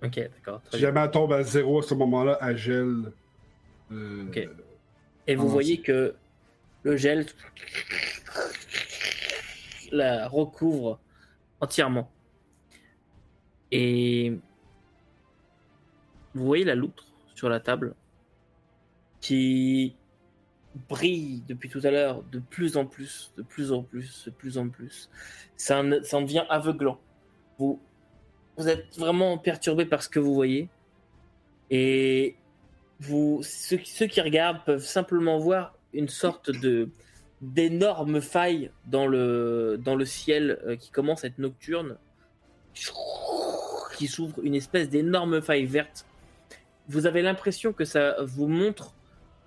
Speaker 1: Ok, d'accord.
Speaker 2: Si
Speaker 1: bien.
Speaker 2: jamais elle tombe à 0 à ce moment-là, elle gèle. euh,
Speaker 1: Ok. Et vous voyez que le gel la recouvre entièrement. Et vous voyez la loutre sur la table qui brille depuis tout à l'heure de plus en plus, de plus en plus, de plus en plus. Ça en, ça en devient aveuglant. Vous, vous êtes vraiment perturbé par ce que vous voyez. Et ceux, qui- regardent peuvent simplement voir une sorte de d'énorme faille dans le, dans le ciel euh, qui commence à être nocturne qui s'ouvre une espèce d'énorme faille verte. Vous avez l'impression que ça vous montre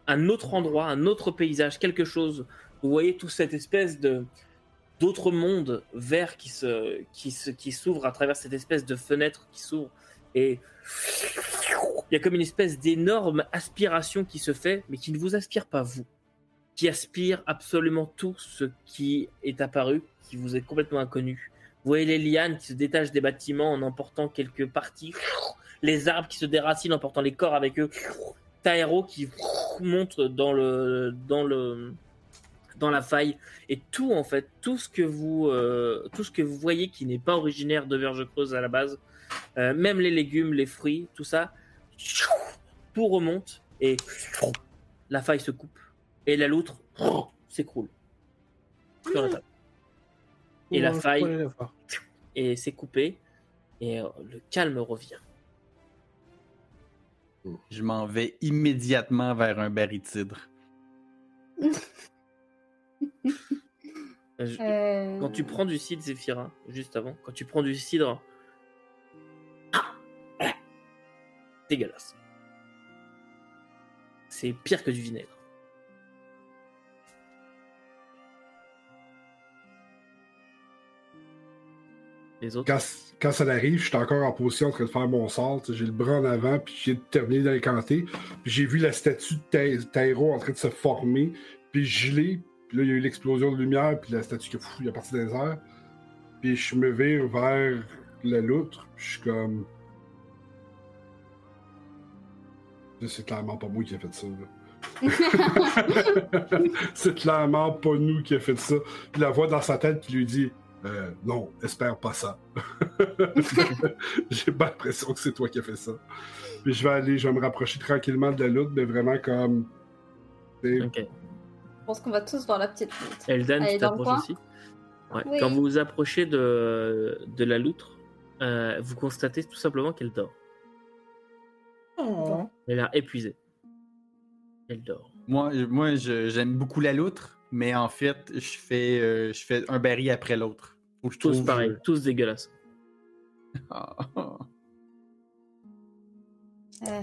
Speaker 1: un autre endroit, un autre paysage, quelque chose. Vous voyez toute cette espèce de d'autres mondes verts qui se qui se qui s'ouvrent à travers cette espèce de fenêtre qui s'ouvre et il y a comme une espèce d'énorme aspiration qui se fait, mais qui ne vous aspire pas vous, qui aspire absolument tout ce qui est apparu, qui vous est complètement inconnu. Vous voyez les lianes qui se détachent des bâtiments en emportant quelques parties, les arbres qui se déracinent en portant les corps avec eux, Taero qui monte dans le dans le dans la faille. Et tout en fait tout ce que vous euh, tout ce que vous voyez qui n'est pas originaire de Verge Creuse à la base euh, même les légumes les fruits tout ça tout remonte et la faille se coupe et la loutre s'écroule sur la table et la faille et s'est coupée et euh, le calme revient
Speaker 5: Je m'en vais immédiatement vers un baril de cidre.
Speaker 1: Euh, je-
Speaker 4: Euh,
Speaker 1: Quand tu prends du cidre, Zéphyra, juste avant, quand tu prends du cidre. Dégueulasse. C'est pire que du vinaigre. Les autres?
Speaker 2: Quand, ça arrive, je suis encore en position en train de faire mon sort. J'ai le bras en avant, puis j'ai terminé d'incanter. Puis j'ai vu la statue de Tairo en train de se former, puis gelée. Puis là, il y a eu l'explosion de lumière, puis la statue qui est parti dans les airs. Puis je me vire vers la loutre, puis je suis comme. C'est clairement pas moi qui a fait ça. c'est clairement pas nous qui a fait ça. Puis la voix dans sa tête qui lui dit euh, Non, espère pas ça. J'ai pas l'impression que c'est toi qui as fait ça. Puis je vais aller, je vais me rapprocher tranquillement de la loutre, mais vraiment comme. tu sais,
Speaker 1: Ok.
Speaker 4: Je pense qu'on va tous voir la petite loutre. Elle
Speaker 1: tu t'approches aussi? Ouais.
Speaker 4: Oui.
Speaker 1: Quand vous vous approchez de, de la loutre, euh, vous constatez tout simplement qu'elle dort.
Speaker 3: Oh.
Speaker 1: Elle a l'air épuisée. Elle dort.
Speaker 5: Moi, je- moi j'aime beaucoup la loutre, mais en fait, je fais, euh, je fais un baril après l'autre.
Speaker 1: Tous
Speaker 5: trouve-
Speaker 1: pareil, tous dégueulasses.
Speaker 4: Euh,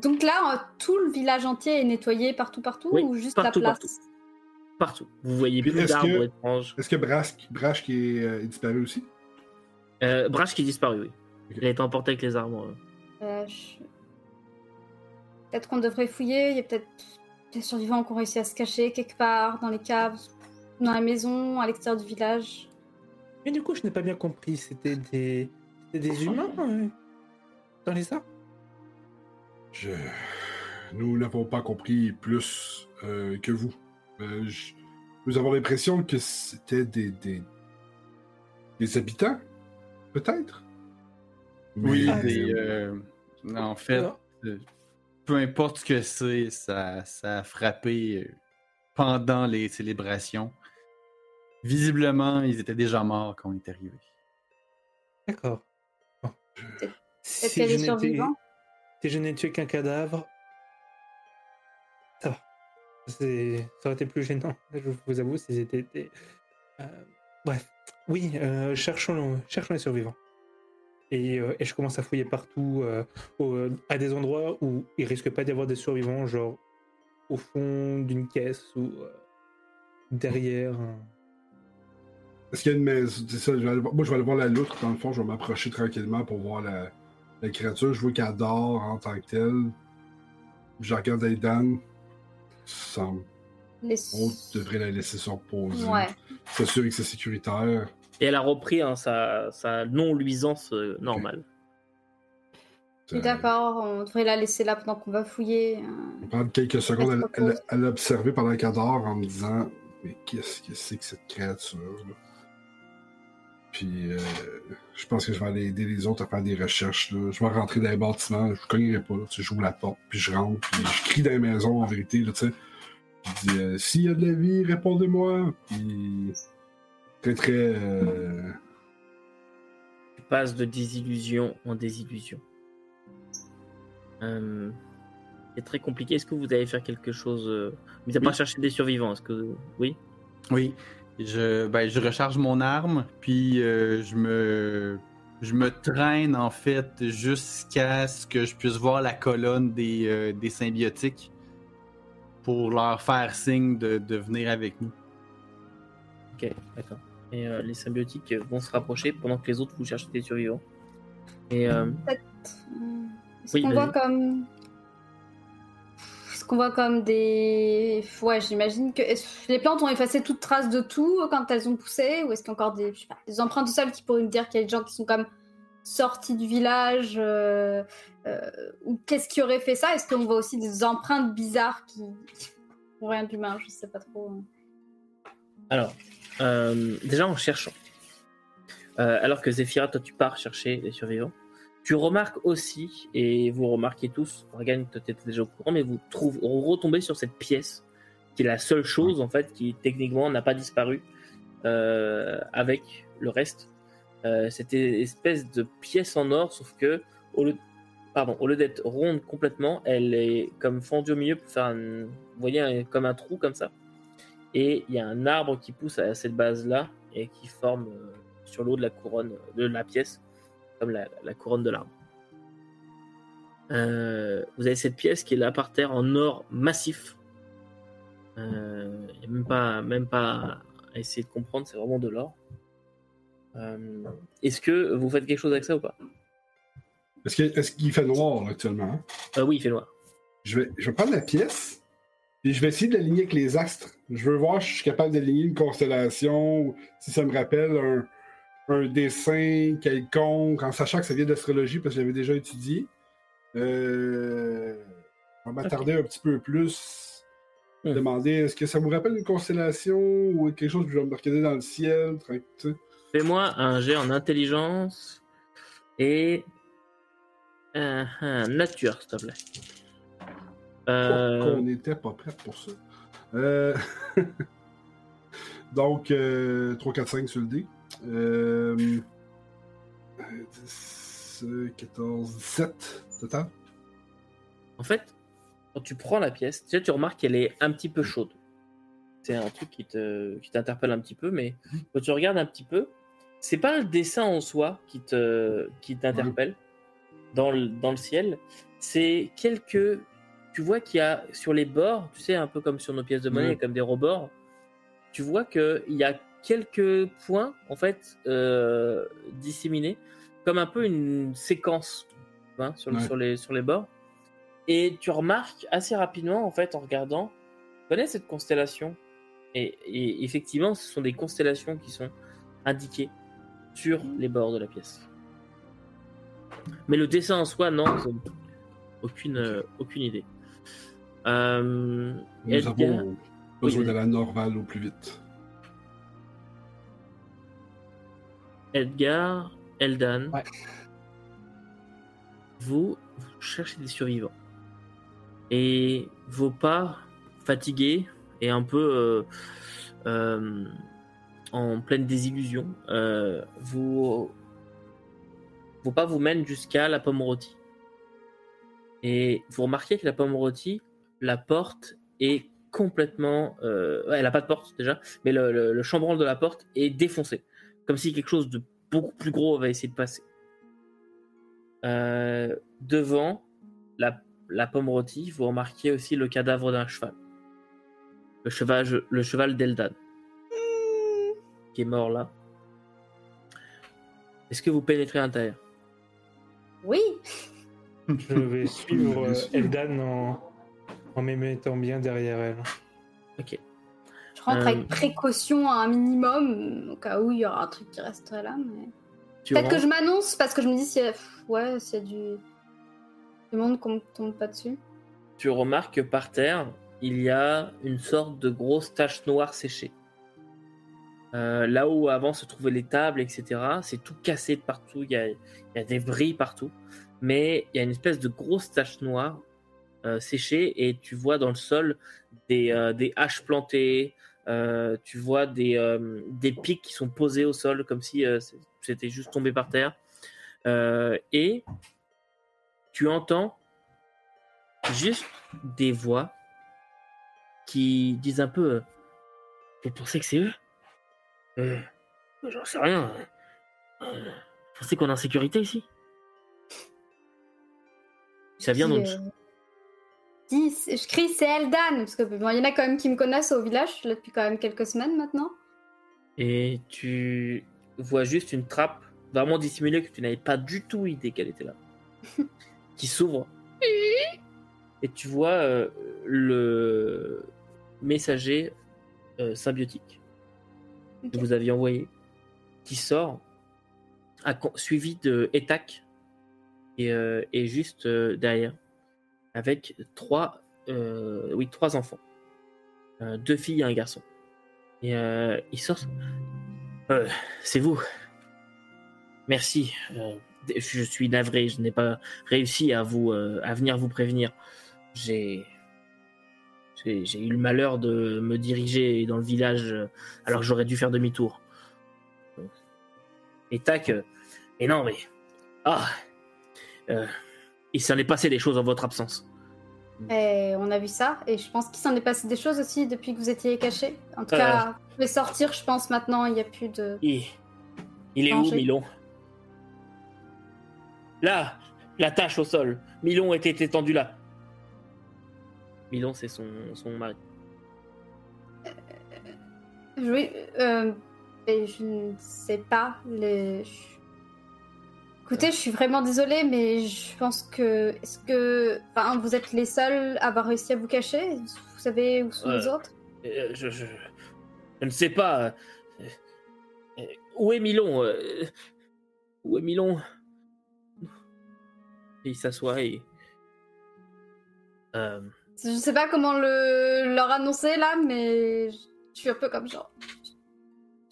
Speaker 4: Donc là, euh, tout le village entier est nettoyé partout, partout
Speaker 1: Oui,
Speaker 4: ou juste
Speaker 1: partout,
Speaker 4: la place?
Speaker 1: partout. Partout. Vous voyez
Speaker 2: est-ce
Speaker 1: d'arbres
Speaker 2: que-
Speaker 1: étranges.
Speaker 2: Est-ce que Brash, Brash qui est, euh, est disparu aussi?
Speaker 1: Euh, Brash qui est disparu, oui. Il a été emporté avec les arbres.
Speaker 4: Je- Peut-être qu'on devrait fouiller. Il y a peut-être des survivants qui ont réussi à se cacher quelque part dans les caves, dans la maison, à l'extérieur du village.
Speaker 3: Mais du coup, je n'ai pas bien compris. C'était des, c'était des humains euh, dans les arbres?
Speaker 2: Je... Nous n'avons pas compris plus euh, que vous. Euh, je- Nous avons l'impression que c'était des, des... des habitants, peut-être?
Speaker 5: Oui, des, euh, en fait, euh, peu importe ce que c'est, ça, ça a frappé euh, pendant les célébrations. Visiblement, ils étaient déjà morts quand on est arrivé.
Speaker 3: D'accord. Bon. Si
Speaker 4: qu'il y a
Speaker 3: je
Speaker 4: des
Speaker 3: n'étais-
Speaker 4: survivants.
Speaker 3: Si je n'ai tué qu'un cadavre, ça va. C'est- Ça aurait été plus gênant, je vous avoue, si c'était euh, Bref, oui, euh, cherchons, cherchons les survivants. Et, euh, et je commence à fouiller partout, euh, au- à des endroits où il risque pas d'y avoir des survivants, genre au fond d'une caisse ou euh, derrière. un-
Speaker 2: Est-ce qu'il y a une maison C'est ça, je vais aller voir- Moi, je vais aller voir la loutre. Dans le fond, je vais m'approcher tranquillement pour voir la, la créature. Je vois qu'elle dort en tant que telle. Je regarde Aidan. Semble.
Speaker 4: Les...
Speaker 2: On devrait la laisser se reposer.
Speaker 4: Ouais.
Speaker 2: S'assurer que c'est sécuritaire.
Speaker 1: Et elle a repris hein, sa, sa non-luisance euh, normale.
Speaker 4: Je suis d'accord, on devrait la laisser là pendant qu'on va fouiller. euh.
Speaker 2: Je vais prendre quelques secondes à,
Speaker 4: Elle
Speaker 2: l'observer pendant qu'elle dort en me disant Mais qu'est-ce que c'est que cette créature là? Puis euh, je pense que je vais aller aider les autres à faire des recherches. Là. Je vais rentrer dans les bâtiments, je cognerai pas. là. Tu sais, J'ouvre la porte, puis je rentre, puis je crie dans les maisons en vérité. Là, tu sais. je dis euh, S'il y a de la vie, répondez-moi. Puis très très. euh,
Speaker 1: Tu passes de désillusion en désillusion. Euh, c'est très compliqué. Est-ce que vous allez faire quelque chose euh, Vous n'avez pas
Speaker 5: Oui.
Speaker 1: cherché des survivants Est-ce que oui?
Speaker 5: Oui, je, ben, je recharge mon arme, puis euh, je me je me traîne en fait jusqu'à ce que je puisse voir la colonne des, euh, des symbiotiques pour leur faire signe de, de venir avec nous.
Speaker 1: Ok, d'accord. Et euh, les symbiotiques vont se rapprocher pendant que les autres vous cherchez des survivants. Et euh,
Speaker 4: Est-ce
Speaker 1: Oui,
Speaker 4: qu'on voit comme. Est-ce qu'on voit comme des. Ouais, j'imagine que. Les plantes ont effacé toute trace de tout quand elles ont poussé Ou est-ce qu'il y a encore des, je sais pas, des empreintes au sol qui pourraient me dire qu'il y a des gens qui sont comme sortis du village euh, euh, Ou qu'est-ce qui aurait fait ça? Est-ce qu'on voit aussi des empreintes bizarres qui. Ou rien d'humain, je sais pas trop.
Speaker 1: alors, euh, déjà en cherchant, euh, alors que Zephyra, toi tu pars chercher les survivants, tu remarques aussi, et vous remarquez tous, Morgane, toi t'étais déjà au courant, mais vous, retombez sur cette pièce, qui est la seule chose en fait qui techniquement n'a pas disparu euh, avec le reste. Une espèce de pièce en or, sauf que au lieu, pardon, au lieu d'être ronde complètement, elle est comme fendue au milieu pour faire un, vous voyez, comme un trou comme ça. Et il y a un arbre qui pousse à cette base-là et qui forme euh, sur l'eau de la couronne de la pièce, comme la, la couronne de l'arbre. Euh, vous avez cette pièce qui est là par terre en or massif. Euh, Il n'y a même pas, même pas à essayer de comprendre, c'est vraiment de l'or. Euh, Est-ce que vous faites quelque chose avec ça ou pas?
Speaker 2: Est-ce qu'il fait noir actuellement? hein?
Speaker 1: Euh, Oui, il fait noir.
Speaker 2: Je vais, je vais prendre la pièce et je vais essayer de l'aligner avec les astres. Je veux voir si je suis capable d'aligner une constellation ou si ça me rappelle un, un dessin quelconque, en sachant que ça vient d'astrologie parce que j'avais déjà étudié. Euh, on va m'attarder un petit peu plus.
Speaker 1: Hmm.
Speaker 2: Demander est-ce que ça vous rappelle une constellation ou quelque chose que je vais me regarder dans le ciel?
Speaker 1: Fais-moi un jet en intelligence et un nature, s'il te plaît. Euh,
Speaker 2: qu'on n'était pas prêt pour ça. Euh, Donc, euh, 3, 4, 5 sur le dé. Euh... 10, euh, 14, 17 total.
Speaker 1: En fait, quand tu prends la pièce, déjà tu remarques qu'elle est un petit peu chaude. C'est un truc qui te qui t'interpelle un petit peu, mais quand tu regardes un petit peu, c'est pas le dessin en soi qui te qui t'interpelle dans le dans le ciel. C'est quelques tu vois qu'il y a sur les bords, tu sais un peu comme sur nos pièces de monnaie,
Speaker 2: Ouais.
Speaker 1: comme des rebords. Tu vois que il y a quelques points en fait euh, disséminés, comme un peu une séquence vois, sur, le-
Speaker 2: Ouais.
Speaker 1: sur les sur les bords. Et tu remarques assez rapidement, en fait, en regardant, tu connais cette constellation? Et, et effectivement, ce sont des constellations qui sont indiquées sur les bords de la pièce. Mais le dessin en soi, non, aucune, euh, aucune idée. Euh,
Speaker 2: Nous
Speaker 1: Edgar-
Speaker 2: avons besoin
Speaker 1: Oui.
Speaker 2: de la Norval au plus vite.
Speaker 1: Edgar, Eldan,
Speaker 3: Ouais.
Speaker 1: vous, vous cherchez des survivants. Et vos pas, fatigués et un peu euh, euh, en pleine désillusion, euh, vous, vos pas vous mènent jusqu'à la pomme rôtie. Et vous remarquez que la pomme rôtie, la porte est complètement... euh, ouais, elle n'a pas de porte déjà, mais le, le- le chambranle de la porte est défoncé comme si quelque chose de beaucoup plus gros avait essayé de passer. Euh, devant la, la pomme rôtie, vous remarquez aussi le cadavre d'un cheval. Le cheval, le cheval d'Eldan, qui est mort là. Est-ce que vous pénétrez à l'intérieur?
Speaker 4: Oui
Speaker 3: Je vais suivre euh. Eldan en, en me mettant bien derrière elle.
Speaker 1: Ok.
Speaker 4: Je rentre
Speaker 1: Euh.
Speaker 4: avec précaution à un minimum, au cas où il y aura un truc qui resterait là. Mais... Peut-être que je m'annonce parce que je me dis, s'il y a... pff, ouais, s'il y a du... du monde qu'on me tombe pas dessus.
Speaker 1: tu remarques que par terre, il y a une sorte de grosse tache noire séchée. Euh, là où avant se trouvaient les tables, etc., c'est tout cassé de partout, il y a, il y a des bris partout, mais il y a une espèce de grosse tache noire euh, séchée et tu vois dans le sol des, euh, des haches plantées, euh, tu vois des, des pics qui sont posés au sol comme si c'était juste tombé par terre. Et tu entends juste des voix qui disent un peu euh, Vous pensez que c'est eux? Euh, J'en sais rien. Euh, pensez qu'on est en sécurité ici? Ça vient donc.
Speaker 4: Dis, je crie c'est Eldan, parce que bon, il y en a quand même qui me connaissent au village, je suis là depuis quand même quelques semaines maintenant.
Speaker 1: Et tu vois juste une trappe vraiment dissimulée que tu n'avais pas du tout idée qu'elle était là. qui s'ouvre. Et tu vois euh, le messager euh, symbiotique que vous aviez envoyé qui sort, suivi de Etak et, euh, et juste derrière avec trois, euh, oui, trois enfants, Euh, deux filles et un garçon. Et euh, il sort. Euh, c'est vous. Merci. Je suis navré. Je n'ai pas réussi à vous à venir vous prévenir. J'ai j'ai eu le malheur de me diriger dans le village alors que j'aurais dû faire demi-tour. Et tac. et non mais ah. Euh, il s'en est passé des choses en votre absence.
Speaker 4: Et on a vu ça, et je pense qu'il s'en est passé des choses aussi depuis que vous étiez caché. En tout
Speaker 1: Euh.
Speaker 4: cas, vous pouvez sortir, je pense maintenant, il n'y a plus de.
Speaker 1: Il, il est où. Milon? Là, la tâche au sol. Milon était étendu là. Milon, c'est son, son mari.
Speaker 4: Oui, euh, je ne sais pas. Les... je- Écoutez, je suis vraiment désolée, mais je pense que. Est-ce que. Enfin, vous êtes les seuls à avoir réussi à vous cacher? Vous savez où sont les
Speaker 1: Ouais.
Speaker 4: autres?
Speaker 1: Euh, je, je, je ne sais pas. euh, euh, où est Milon euh, Où est Milon? Il s'assoit et. Euh,
Speaker 4: Je sais pas comment le leur annoncer là, mais je suis un peu comme genre.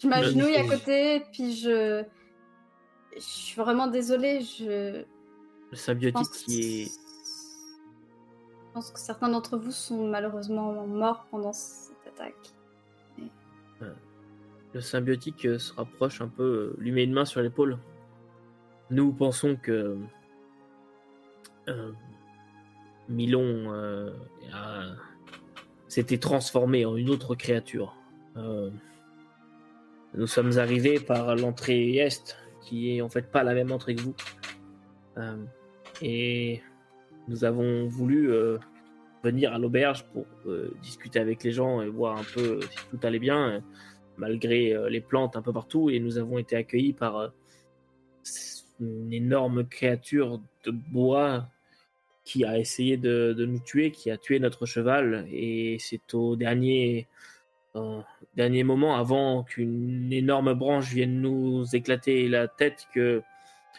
Speaker 4: Je m'agenouille à côté, puis je. Je suis vraiment désolée, je.
Speaker 1: le symbiotique qui est.
Speaker 4: Je pense que certains d'entre vous sont malheureusement morts pendant cette attaque.
Speaker 1: Le symbiotique euh, se rapproche un peu, euh, lui met une main sur l'épaule. Nous pensons que euh, Milon euh, a- s'était transformé en une autre créature. Euh, nous sommes arrivés par l'entrée est, qui est en fait pas la même entrée que vous. Euh, et nous avons voulu euh, venir à l'auberge pour euh, discuter avec les gens et voir un peu si tout allait bien. malgré les plantes un peu partout, et nous avons été accueillis par une énorme créature de bois qui a essayé de nous tuer, qui a tué notre cheval, et c'est au dernier, dernier moment, avant qu'une énorme branche vienne nous éclater la tête, que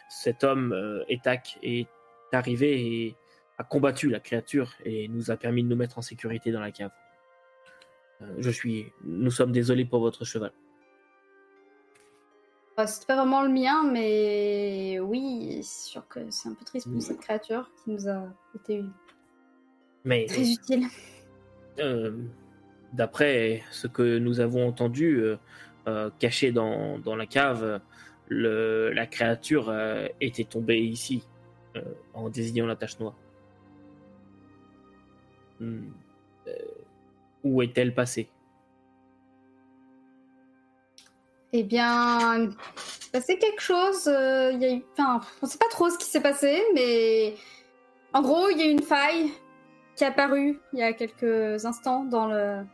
Speaker 1: cet homme, euh, Etak, est arrivé et a combattu la créature et nous a permis de nous mettre en sécurité dans la cave. Euh, Je suis. Nous sommes désolés pour votre cheval.
Speaker 4: C'était pas vraiment le mien, mais oui, c'est sûr que c'est un peu triste pour
Speaker 1: Oui.
Speaker 4: cette créature qui nous a été
Speaker 1: Mais
Speaker 4: très utile.
Speaker 1: euh, d'après ce que nous avons entendu, euh, euh, caché dans, dans la cave, la créature euh, était tombée ici euh, en désignant la tache noire. Hmm. Où est-elle passée?
Speaker 4: Eh bien, passé quelque chose. on sait pas trop ce qui s'est passé, mais en gros, il y a eu une faille qui est apparue il y a quelques instants dans le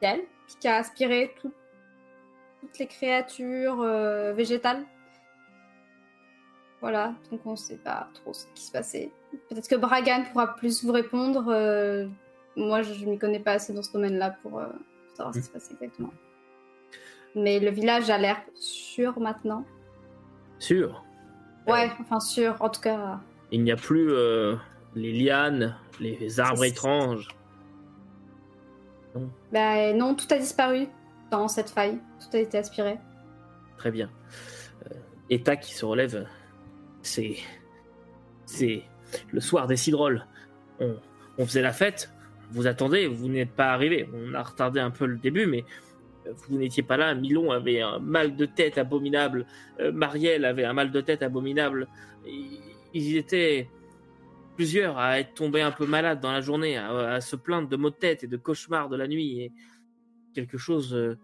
Speaker 4: ciel, qui a aspiré tout- toutes les créatures euh, végétales. Voilà, donc on sait pas trop ce qui se passait. Peut-être que Bragan pourra plus vous répondre. euh, moi, je, je m'y connais pas assez dans ce domaine-là pour euh, savoir ce qui se passe exactement. Mais le village a l'air sûr maintenant.
Speaker 1: Sûr?
Speaker 4: Ouais, enfin sûr, en tout cas.
Speaker 1: Il n'y a plus les lianes, les arbres étranges.
Speaker 4: Bah non, tout a disparu dans cette faille. Tout a été aspiré.
Speaker 1: Très bien. Euh, Eta qui se relève, c'est. C'est le soir des cidrolles. On, on faisait la fête, vous attendez, vous n'êtes pas arrivé. On a retardé un peu le début, mais euh, vous n'étiez pas là. Milon avait un mal de tête abominable. Euh, Marielle avait un mal de tête abominable. Ils, ils étaient plusieurs à être tombés un peu malades dans la journée, à, se plaindre de maux de tête et de cauchemars de la nuit. Et quelque chose. euh,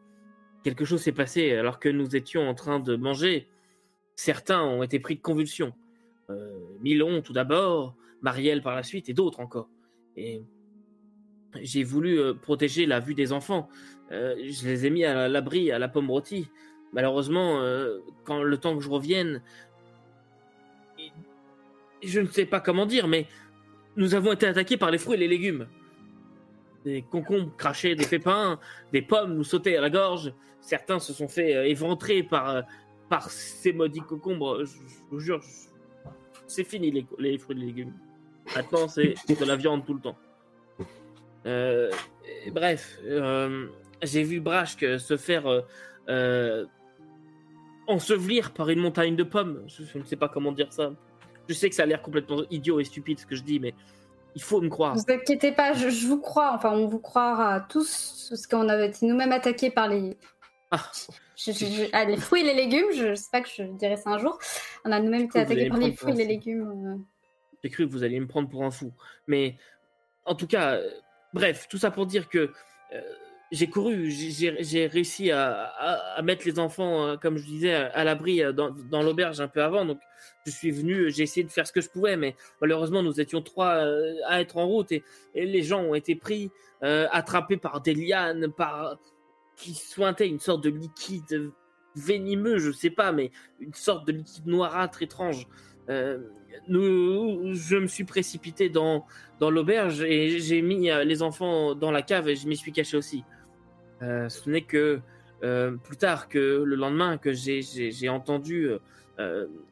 Speaker 1: quelque chose s'est passé alors que nous étions en train de manger. certains ont été pris de convulsions. Euh, Milon tout d'abord, Marielle par la suite et d'autres encore. Et j'ai voulu euh, protéger la vue des enfants. Je les ai mis à l'abri, à la pomme rôtie. Malheureusement, quand le temps que je revienne, je ne sais pas comment dire, mais nous avons été attaqués par les fruits et les légumes. Des concombres crachaient des pépins, des pommes nous sautaient à la gorge. Certains se sont fait euh, éventrer par, euh, par ces maudits concombres. Je, je vous jure, c'est fini les, les fruits et les légumes. Maintenant, c'est de la viande tout le temps. Euh, bref, euh, j'ai vu Brashk se faire euh, ensevelir par une montagne de pommes. Je, je ne sais pas comment dire ça. Je sais que ça a l'air complètement idiot et stupide ce que je dis, mais il faut me croire.
Speaker 4: vous inquiétez pas, je, je vous crois. Enfin, on vous croira tous, parce qu'on avait été nous-mêmes attaqués par les.
Speaker 1: Ah.
Speaker 4: Je- je- je- ah, les fruits et les légumes, je sais pas que je dirais ça un jour. On a nous-mêmes été attaqués par les fruits et les légumes. euh.
Speaker 1: J'ai cru que vous alliez me prendre pour un fou. Mais en tout cas, euh, bref, tout ça pour dire que euh, j'ai couru, j'ai- réussi à, mettre les enfants, euh, comme je disais, à, l'abri euh, dans, l'auberge un peu avant. Donc je suis venu, j'ai essayé de faire ce que je pouvais, mais malheureusement nous étions trois euh, à être en route et, les gens ont été pris, attrapés par des lianes, par qui sointaient une sorte de liquide venimeux, je sais pas, mais une sorte de liquide noirâtre étrange. Nous, je me suis précipité dans, dans l'auberge et j'ai mis euh, les enfants dans la cave et je m'y suis caché aussi. Euh, ce n'est que euh, plus tard que le lendemain que j'ai- entendu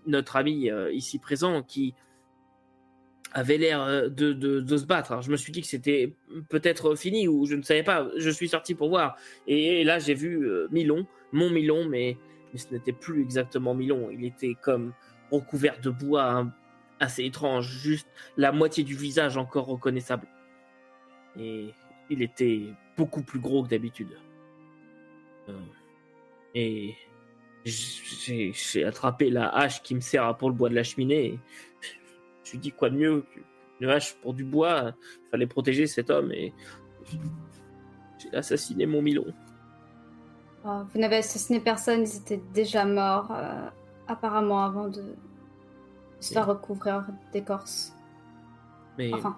Speaker 1: notre ami ici présent qui avait l'air de, de, se battre. Je me suis dit que c'était peut-être fini ou je ne savais pas. Je suis sorti pour voir et, là j'ai vu Milon, mon Milon, mais, mais ce n'était plus exactement Milon. Il était comme recouvert de bois assez étrange, juste la moitié du visage encore reconnaissable. Et il était beaucoup plus gros que d'habitude. Euh, et j'ai attrapé la hache qui me sert pour le bois de la cheminée. Je me suis dit quoi de mieux qu'une hache pour du bois? Il fallait protéger cet homme et j'ai assassiné mon Milon.
Speaker 4: Oh, vous n'avez assassiné personne, ils étaient déjà morts, euh, apparemment, avant de se faire recouvrir d'écorce.
Speaker 1: Mais
Speaker 4: Enfin,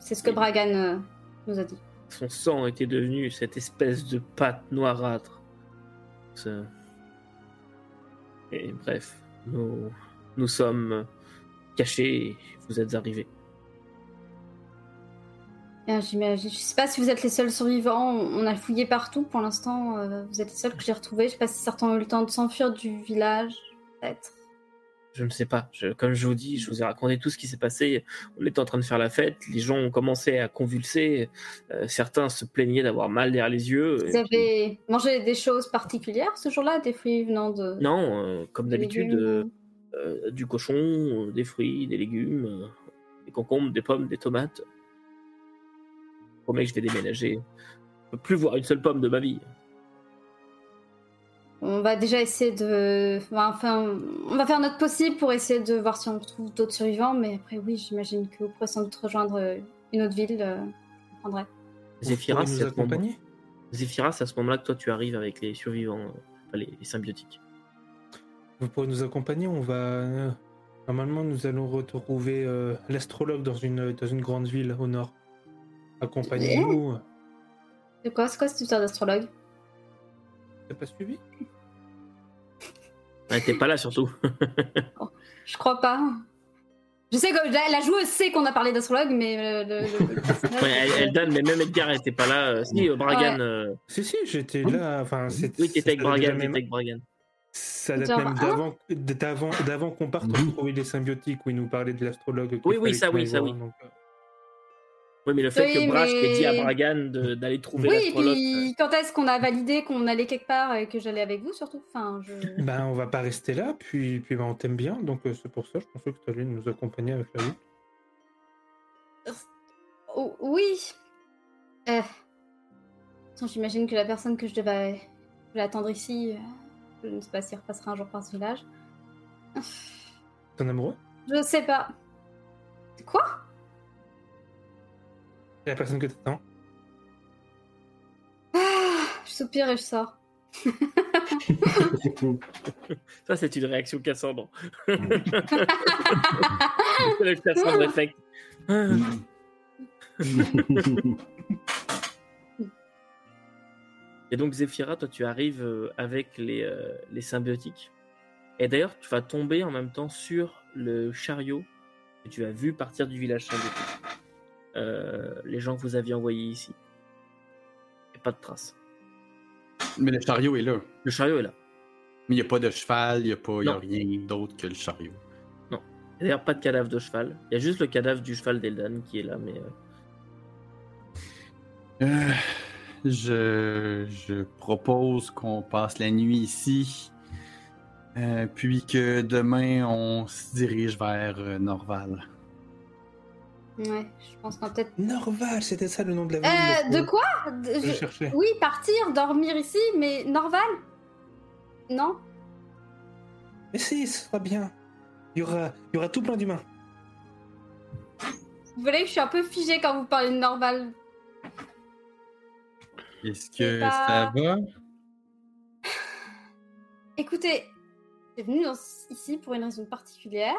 Speaker 4: c'est ce que Bragan euh, nous a dit.
Speaker 1: son sang était devenu cette espèce de pâte noirâtre. Ça- Et bref, nous, nous sommes cachés et vous êtes arrivés.
Speaker 4: Bien, j'imagine. Je sais pas si vous êtes les seuls survivants. On on a fouillé partout pour l'instant. euh, vous êtes les seuls que j'ai retrouvés. Je sais pas si certains ont eu le temps de s'enfuir du village. Peut-être.
Speaker 1: Je ne sais pas. Je- comme je vous dis, je vous ai raconté tout ce qui s'est passé. On était en train de faire la fête. Les gens ont commencé à convulser. Euh, certains se plaignaient d'avoir mal derrière les yeux.
Speaker 4: Vous
Speaker 1: puis-
Speaker 4: avez mangé des choses particulières ce jour-là Des fruits venant de.
Speaker 1: Non, euh, comme d'habitude, euh, du cochon, des fruits, des légumes, des concombres, des pommes, des tomates. Je promets que je vais déménager. Je peux plus voir une seule pomme de ma vie.
Speaker 4: On va déjà essayer de. Enfin, on va faire notre possible pour essayer de voir si on trouve d'autres survivants. Mais après, oui, j'imagine que vous pourrez sans doute rejoindre euh, une autre ville. euh,
Speaker 1: Zéphiras,
Speaker 3: pourrez
Speaker 1: c'est
Speaker 3: nous
Speaker 1: à ce à ce moment-là que toi tu arrives avec les survivants, euh, enfin, les, les symbiotiques.
Speaker 3: Vous pourrez nous accompagner. On va. euh, Normalement, nous allons retrouver euh, l'astrologue dans une, dans une grande ville au nord. Accompagnez-nous.
Speaker 4: C'est quoi, c'est quoi cette histoire d'astrologue?
Speaker 3: T'as pas suivi
Speaker 1: Ouais, t'es pas là surtout.
Speaker 4: Je crois pas. Je sais que la, la joueuse sait qu'on a parlé d'astrologue, mais euh, le, le- le personnage-
Speaker 1: Ouais, elle, elle donne, mais même Edgar était pas là. euh, si, euh, Bragan.
Speaker 4: Ouais.
Speaker 1: euh,
Speaker 3: Si, si, j'étais là. Enfin,
Speaker 1: oui, t'étais avec
Speaker 3: même-
Speaker 1: t'étais avec Bragan.
Speaker 3: Ça date
Speaker 4: Genre,
Speaker 3: même
Speaker 4: ah
Speaker 3: d'avant, d'avant, d'avant qu'on parte pour trouver les symbiotiques où il nous parlait de l'astrologue.
Speaker 1: Oui, oui, ça, oui, ça, oui.
Speaker 3: donc,
Speaker 1: Oui, mais le fait
Speaker 4: Oui,
Speaker 1: que Brash ait dit à
Speaker 4: mais-
Speaker 1: Bragan d'aller trouver
Speaker 4: Oui, et
Speaker 1: l'astrologue.
Speaker 4: puis quand est-ce qu'on a validé qu'on allait quelque part et que j'allais avec vous surtout? Enfin, je...
Speaker 3: Ben, on va pas rester là, puis, puis ben, on t'aime bien, donc euh, c'est pour ça, je pensais que tu allais nous accompagner avec la route.
Speaker 4: Oh, oui. Euh... J'imagine que la personne que je devais, je devais attendre ici, euh, je ne sais pas s'il repassera un jour par ce village.
Speaker 3: Ton amoureux
Speaker 4: Je sais pas. Quoi?
Speaker 3: La personne que t'attends
Speaker 4: Ah, Je soupire et je sors.
Speaker 1: Ça, c'est une réaction Cassandre. c'est le Cassandre effect. Et donc, Zephyra, toi, tu arrives euh, avec les, euh, les symbiotiques. Et d'ailleurs, tu vas tomber en même temps sur le chariot que tu as vu partir du village symbiotique. Euh, les gens que vous aviez envoyés ici. Et pas de traces.
Speaker 5: Mais le chariot est là.
Speaker 1: Le chariot est là.
Speaker 5: Mais il n'y a pas de cheval, il n'y a, pas- y a
Speaker 1: Non.
Speaker 5: rien d'autre que le chariot.
Speaker 1: Et D'ailleurs, pas de cadavre de cheval. Il y a juste le cadavre du cheval d'Eldan qui est là, mais. euh,
Speaker 5: Euh, je, je propose qu'on passe la nuit ici, euh, puis que demain on se dirige vers Norval.
Speaker 4: Ouais, je pense qu'on va peut-être.
Speaker 3: Norval, c'était ça le nom de la ville.
Speaker 4: Euh, de quoi? De-
Speaker 3: Je
Speaker 4: je-
Speaker 3: cherchais.
Speaker 4: Oui, partir, dormir ici, mais Norval? Non?
Speaker 3: Mais si, ce sera bien. Il y aura, il y aura tout plein d'humains.
Speaker 4: Vous voyez que je suis un peu figée quand vous parlez de Norval.
Speaker 5: Est-ce que
Speaker 4: pas-
Speaker 5: ça va?
Speaker 4: Écoutez, je suis venue dans- ici pour une raison particulière.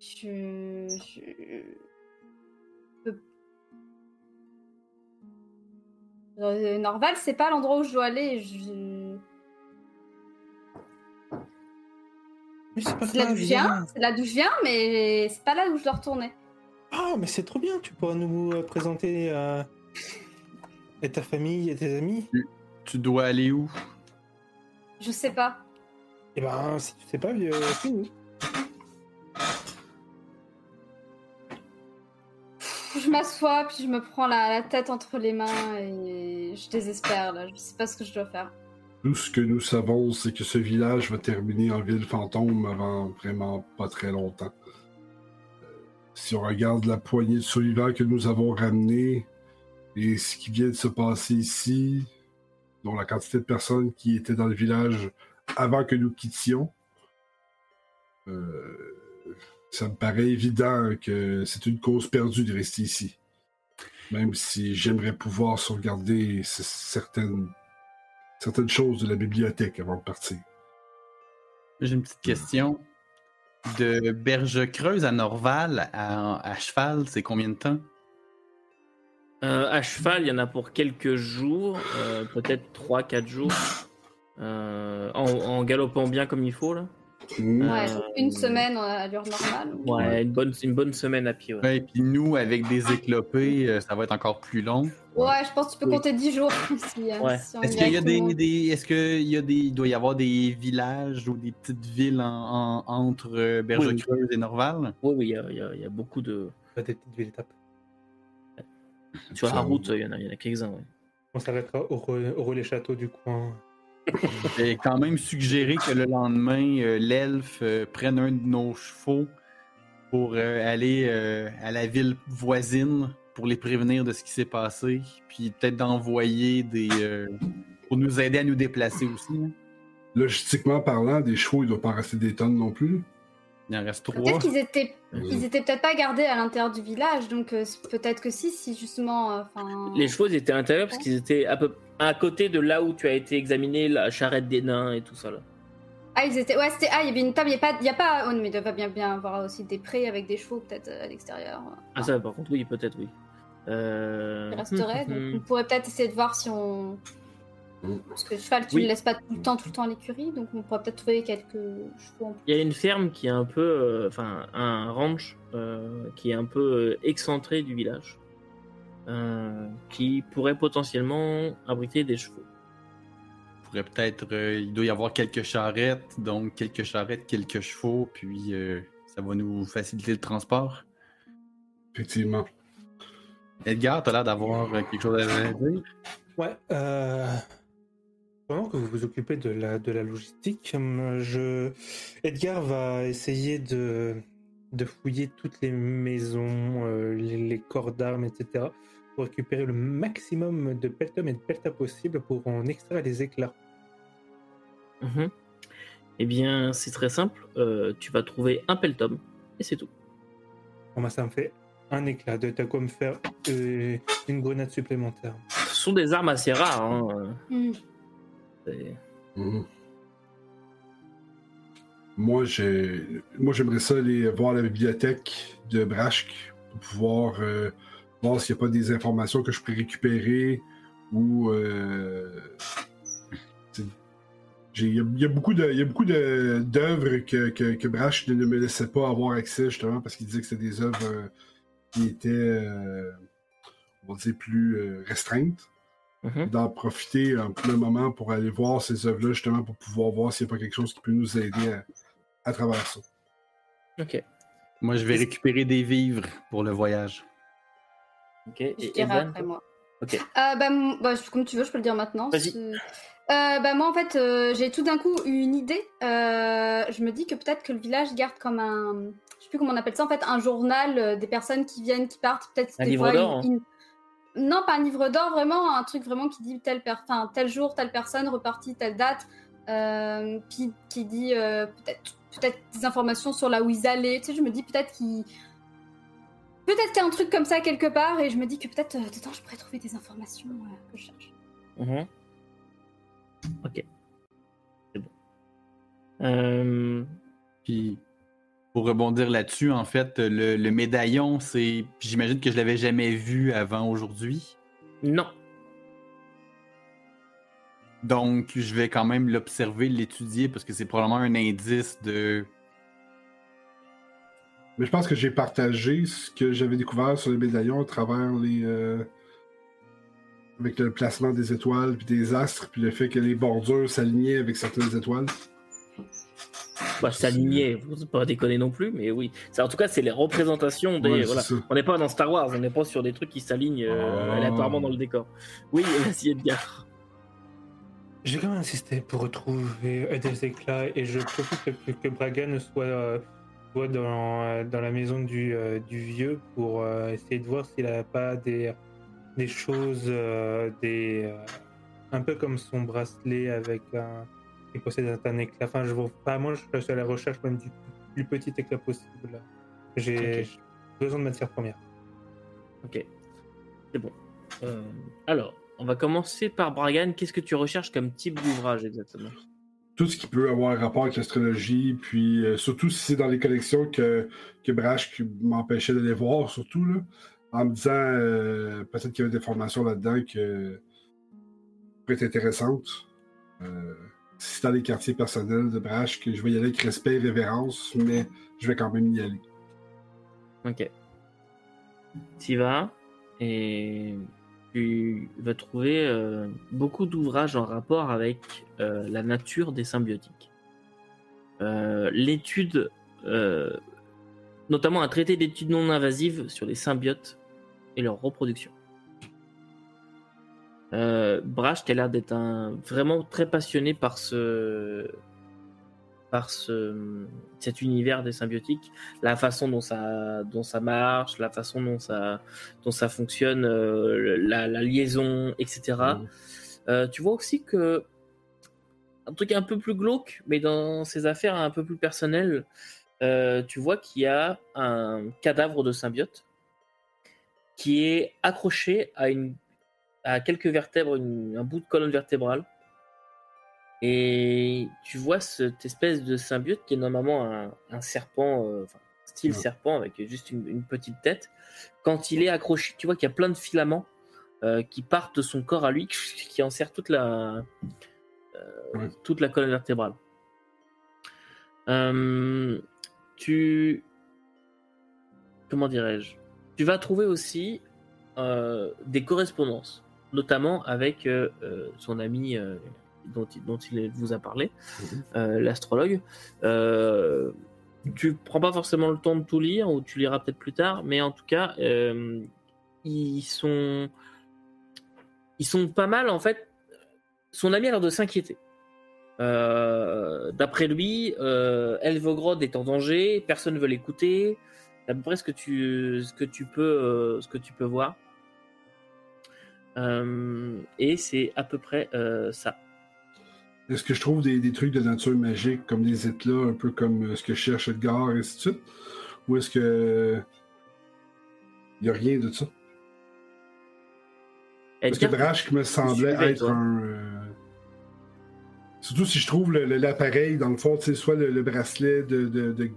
Speaker 4: Je. je... Euh, Norval, c'est pas l'endroit où je dois aller. Je...
Speaker 3: Mais c'est pas
Speaker 4: C'est là d'où je viens,
Speaker 3: viens.
Speaker 4: c'est là d'où je viens, mais c'est pas là où je dois retourner.
Speaker 3: Ah, mais c'est trop bien. Tu pourras nous euh, présenter euh, et ta famille et tes amis.
Speaker 5: Tu dois aller où?
Speaker 4: Je sais pas.
Speaker 3: Eh ben, si tu sais pas, vieux, fais-nous.
Speaker 4: M'assois, puis je me prends la, tête entre les mains et je désespère là. Je sais pas ce que je dois faire.
Speaker 2: Tout ce que nous savons, c'est que ce village va terminer en ville fantôme avant vraiment pas très longtemps. Euh, Si on regarde la poignée de survivants que nous avons ramenés et ce qui vient de se passer ici, dont la quantité de personnes qui étaient dans le village avant que nous quittions, euh, ça me paraît évident que c'est une cause perdue de rester ici. Même si j'aimerais pouvoir sauvegarder certaines certaines choses de la bibliothèque avant de partir.
Speaker 5: J'ai une petite question. De Berge Creuse à Norval à, à cheval, c'est combien de temps?
Speaker 1: Euh, à cheval, il y en a pour quelques jours, euh, peut-être 3-4 jours. Euh, en, en galopant bien comme il faut, là.
Speaker 2: Mmh.
Speaker 4: Ouais,
Speaker 1: Euh,
Speaker 4: une semaine à allure normale.
Speaker 1: Ouais, une bonne, une bonne semaine à pied. Ouais.
Speaker 5: Ouais, puis nous, avec des éclopés, euh, ça va être encore plus long.
Speaker 4: Ouais, je pense que tu peux
Speaker 1: Oui.
Speaker 4: compter 10 jours. si, euh,
Speaker 1: Ouais.
Speaker 4: si on
Speaker 5: Est-ce qu'il y a des, est-ce qu'il y a des, il doit y avoir des villages ou des petites villes en- en- entre Berge-Creuse et Norval?
Speaker 1: Oui, oui, il y a, il y a- il y a beaucoup de.
Speaker 3: Des petites villes étapes.
Speaker 1: Sur la route, il y en a, il y en a quelques-uns. Ouais.
Speaker 3: On s'arrêtera au, re- au relais château du coin.
Speaker 5: J'ai quand même suggéré que le lendemain, euh, l'elfe euh, prenne un de nos chevaux pour euh, aller euh, à la ville voisine pour les prévenir de ce qui s'est passé, puis peut-être d'envoyer des... euh, pour nous aider à nous déplacer aussi. hein.
Speaker 2: Logistiquement parlant, des chevaux, il ne doit pas en rester des tonnes non plus.
Speaker 5: Il en reste trois.
Speaker 4: Peut-être qu'ils étaient, ils étaient peut-être pas gardés à l'intérieur du village, donc euh, peut-être que si, si justement, euh.
Speaker 1: Les chevaux ils étaient à l'intérieur parce qu'ils étaient à peu à côté de là où tu as été examiné, la charrette des nains et tout ça là.
Speaker 4: Ah, ils étaient. Ouais, c'était. Ah, il y avait une table. Il y a pas. Il y a pas. Oh, mais il doit pas bien bien avoir aussi des prés avec des chevaux peut-être euh, à l'extérieur.
Speaker 1: Ah ça par contre oui peut-être oui. Euh...
Speaker 4: Il resterait. donc on pourrait peut-être essayer de voir si on. Parce que le cheval, tu
Speaker 1: Oui.
Speaker 4: le laisses pas tout le temps, tout le temps à l'écurie, donc on pourrait peut-être trouver quelques chevaux en plus.
Speaker 1: Il y a une ferme qui est un peu, euh, enfin un ranch euh, qui est un peu excentré du village, euh, qui pourrait potentiellement abriter des chevaux.
Speaker 5: pourrait peut-être... euh, il doit y avoir quelques charrettes, donc quelques charrettes, quelques chevaux, puis euh, ça va nous faciliter le transport.
Speaker 2: Effectivement.
Speaker 5: Edgar, t'as l'air d'avoir quelque chose à dire?
Speaker 3: Ouais, euh... Pendant que vous vous occupez de la, de la logistique, je... Edgar va essayer de, de fouiller toutes les maisons, euh, les, les corps d'armes, etc. pour récupérer le maximum de peltum et de pelta possible pour en extraire les éclats.
Speaker 1: Mhm. Eh bien c'est très simple, euh, tu vas trouver un peltum et c'est tout.
Speaker 3: Bon, bah, ça me fait un éclat. De t'as quoi me faire euh, une grenade supplémentaire.
Speaker 1: Ce sont des armes assez rares. hein, c'est-
Speaker 2: Mhm. Moi, j'ai, moi, j'aimerais ça aller voir la bibliothèque de Brashk pour pouvoir euh, voir s'il n'y a pas des informations que je peux récupérer ou. euh, Il y, y a beaucoup de, il y a beaucoup de- d'œuvres que, que, que Brashk ne me laissait pas avoir accès justement parce qu'il disait que c'était des œuvres euh, qui étaient, euh, on va dire, plus restreintes
Speaker 1: Mhm.
Speaker 2: d'en profiter un petit moment pour aller voir ces œuvres-là, justement, pour pouvoir voir s'il n'y a pas quelque chose qui peut nous aider à, à travers ça.
Speaker 1: Ok.
Speaker 5: Moi, je vais récupérer des vivres pour le voyage.
Speaker 1: Ok.
Speaker 4: Je
Speaker 1: Et
Speaker 4: dirai
Speaker 1: Evan,
Speaker 4: après moi.
Speaker 1: Ok.
Speaker 4: Euh, bah, bah, comme tu veux, je peux le dire maintenant.
Speaker 1: Vas-y.
Speaker 4: Euh, bah, moi, en fait, euh, j'ai tout d'un coup eu une idée. Je me dis que peut-être que le village garde comme un. Je sais plus comment on appelle ça, en fait, un journal des personnes qui viennent, qui partent. Peut-être
Speaker 1: Un
Speaker 4: des
Speaker 1: livre d'or,
Speaker 4: une- une- Non, pas un livre d'or, vraiment, un truc vraiment qui dit tel, per... enfin, tel jour, telle personne, repartie, telle date. Puis qui dit peut-être peut-être des informations sur là où ils allaient. Tu sais, je me dis peut-être qu'ils. Peut-être qu'il y a un truc comme ça quelque part, et je me dis que peut-être euh, dedans je pourrais trouver des informations euh, que je cherche.
Speaker 1: Mhm. Ok. C'est bon. Euh,
Speaker 5: Puis, pour rebondir là-dessus, en fait, le, le médaillon, c'est. J'imagine que je l'avais jamais vu avant aujourd'hui.
Speaker 1: Non.
Speaker 5: Donc, je vais quand même l'observer, l'étudier, parce que c'est probablement un indice de.
Speaker 2: Mais je pense que j'ai partagé ce que j'avais découvert sur les médaillons à travers les. euh, avec le placement des étoiles, puis des astres, puis le fait que les bordures s'alignaient avec certaines étoiles.
Speaker 1: Bah, s'aligner, faut pas déconner non plus, mais oui. En tout cas, c'est les représentations des.
Speaker 2: Ouais,
Speaker 1: voilà. On n'est pas dans Star Wars, on n'est pas sur des trucs qui s'alignent euh,
Speaker 2: Oh.
Speaker 1: aléatoirement dans le décor. Oui, vas-y, Edgar.
Speaker 3: J'ai quand même insisté pour retrouver des éclats et je profite que, que Bragan soit, euh, soit dans, euh, dans la maison du, euh, du vieux pour euh, essayer de voir s'il n'a pas des, des choses, des, un peu comme son bracelet avec un. qui possède un éclat. Enfin, je vois pas, moi je suis à la recherche même du plus petit éclat possible. J'ai besoin de matière première.
Speaker 1: Ok. C'est bon. Euh, alors, on va commencer par Bragan. Qu'est-ce que tu recherches comme type d'ouvrage exactement?
Speaker 2: Tout ce qui peut avoir rapport avec l'astrologie, puis euh, surtout si c'est dans les collections que, que Brash m'empêchait d'aller voir, surtout, là, en me disant euh, peut-être qu'il y avait des formations là-dedans que pourraient être intéressantes. Euh, si c'est dans les quartiers personnels de Brash, que je vais y aller avec respect et révérence, mais je vais quand même y aller.
Speaker 1: Ok. Tu vas et tu vas trouver euh, beaucoup d'ouvrages en rapport avec euh, la nature des symbiotiques. Euh, L'étude, notamment un traité d'études non invasives sur les symbiotes et leur reproduction. Brash, tu as l'air d'être vraiment très passionné par ce, par ce, cet univers des symbiotiques la façon dont ça, dont ça marche, la façon dont ça, dont ça fonctionne, euh, la, la liaison, etc.
Speaker 2: Mhm.
Speaker 1: Euh, tu vois aussi que un truc un peu plus glauque, mais dans ces affaires un peu plus personnelles, euh, tu vois qu'il y a un cadavre de symbiote qui est accroché à une à quelques vertèbres, une- un bout de colonne vertébrale. Et tu vois cette espèce de symbiote qui est normalement un, un serpent, euh, enfin, style
Speaker 2: Ouais.
Speaker 1: serpent avec juste une, une petite tête. Quand il est accroché, tu vois qu'il y a plein de filaments euh, qui partent de son corps à lui, qui enserrent toute la, euh,
Speaker 2: Ouais.
Speaker 1: toute la colonne vertébrale. Tu. Comment dirais-je? Tu vas trouver aussi des correspondances, notamment avec euh, son ami euh, dont, il- dont il vous a parlé,
Speaker 2: Mhm.
Speaker 1: euh, l'astrologue. Euh, tu prends pas forcément le temps de tout lire, ou tu liras peut-être plus tard, mais en tout cas, euh, ils sont. Ils sont pas mal, en fait. Son ami a l'air de s'inquiéter. Euh, D'après lui, Elvogrod est en danger, personne ne veut l'écouter. C'est à peu près ce que tu, ce que tu, peux, ce que tu peux voir. Euh, et c'est à peu près euh, ça.
Speaker 2: Est-ce que je trouve des, des trucs de nature magique, comme des éclats, un peu comme euh, ce que cherche Edgar, et ainsi de suite? Ou est-ce que. Il n'y a rien de ça? Parce que
Speaker 1: Edgar,
Speaker 2: Brash me semblait être
Speaker 1: toi.
Speaker 2: un. euh, Surtout si je trouve l'appareil, dans le fond, tu sais, soit le, le bracelet de, de, de,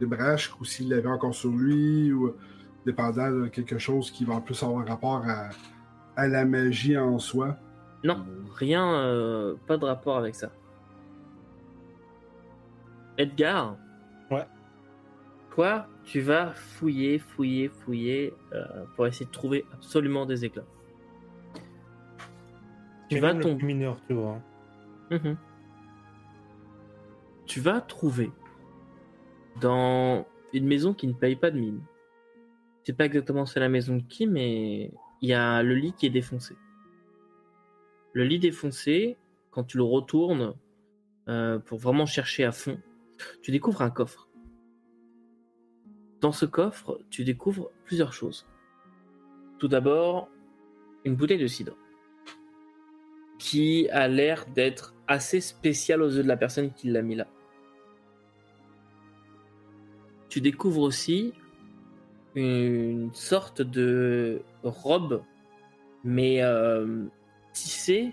Speaker 2: de Brash, ou s'il l'avait encore sur lui, ou dépendant de quelque chose qui va en plus avoir rapport à, à la magie en soi.
Speaker 1: Non, rien, euh, pas de rapport avec ça. Edgar
Speaker 3: Ouais.
Speaker 1: Toi, tu vas fouiller, fouiller, fouiller euh, pour essayer de trouver absolument des éclats. Tu vas tomber.
Speaker 3: mineur, tu vois?
Speaker 1: Mhm. Tu vas trouver dans une maison qui ne paye pas de mine. Je sais pas exactement c'est la maison de qui, mais il y a le lit qui est défoncé. Le lit défoncé, quand tu le retournes euh, pour vraiment chercher à fond, tu découvres un coffre. Dans ce coffre, tu découvres plusieurs choses. Tout d'abord, une bouteille de cidre qui a l'air d'être assez spécial aux yeux de la personne qui l'a mis là. Tu découvres aussi une sorte de robe, mais euh, tissée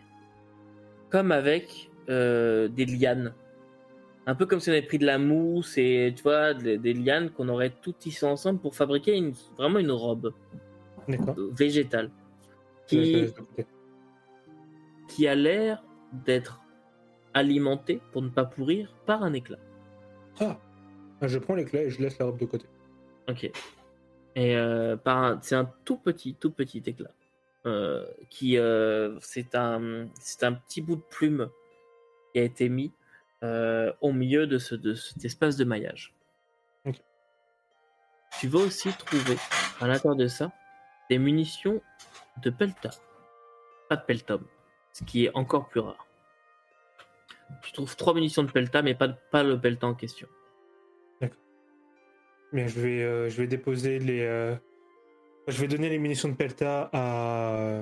Speaker 1: comme avec euh, des lianes. Un peu comme si on avait pris de la mousse et tu vois des, des lianes qu'on aurait tout tissé ensemble pour fabriquer une, vraiment une robe
Speaker 3: D'accord.
Speaker 1: végétale qui, a l'air d'être alimentée pour ne pas pourrir par un éclat.
Speaker 3: Ah Je prends l'éclat et je laisse la robe de côté.
Speaker 1: Ok. Et euh, par c'est un tout petit, tout petit éclat. Euh, qui euh, c'est un, c'est un petit bout de plume qui a été mis euh, au milieu de, ce, de cet espace de maillage. Tu vas aussi trouver à l'intérieur de ça des munitions de pelta, pas de peltum, ce qui est encore plus rare. Tu trouves trois munitions de pelta, mais pas, pas le pelta en question.
Speaker 3: Mais je vais, euh, je vais déposer les. euh, Je vais donner les munitions de Pelta à,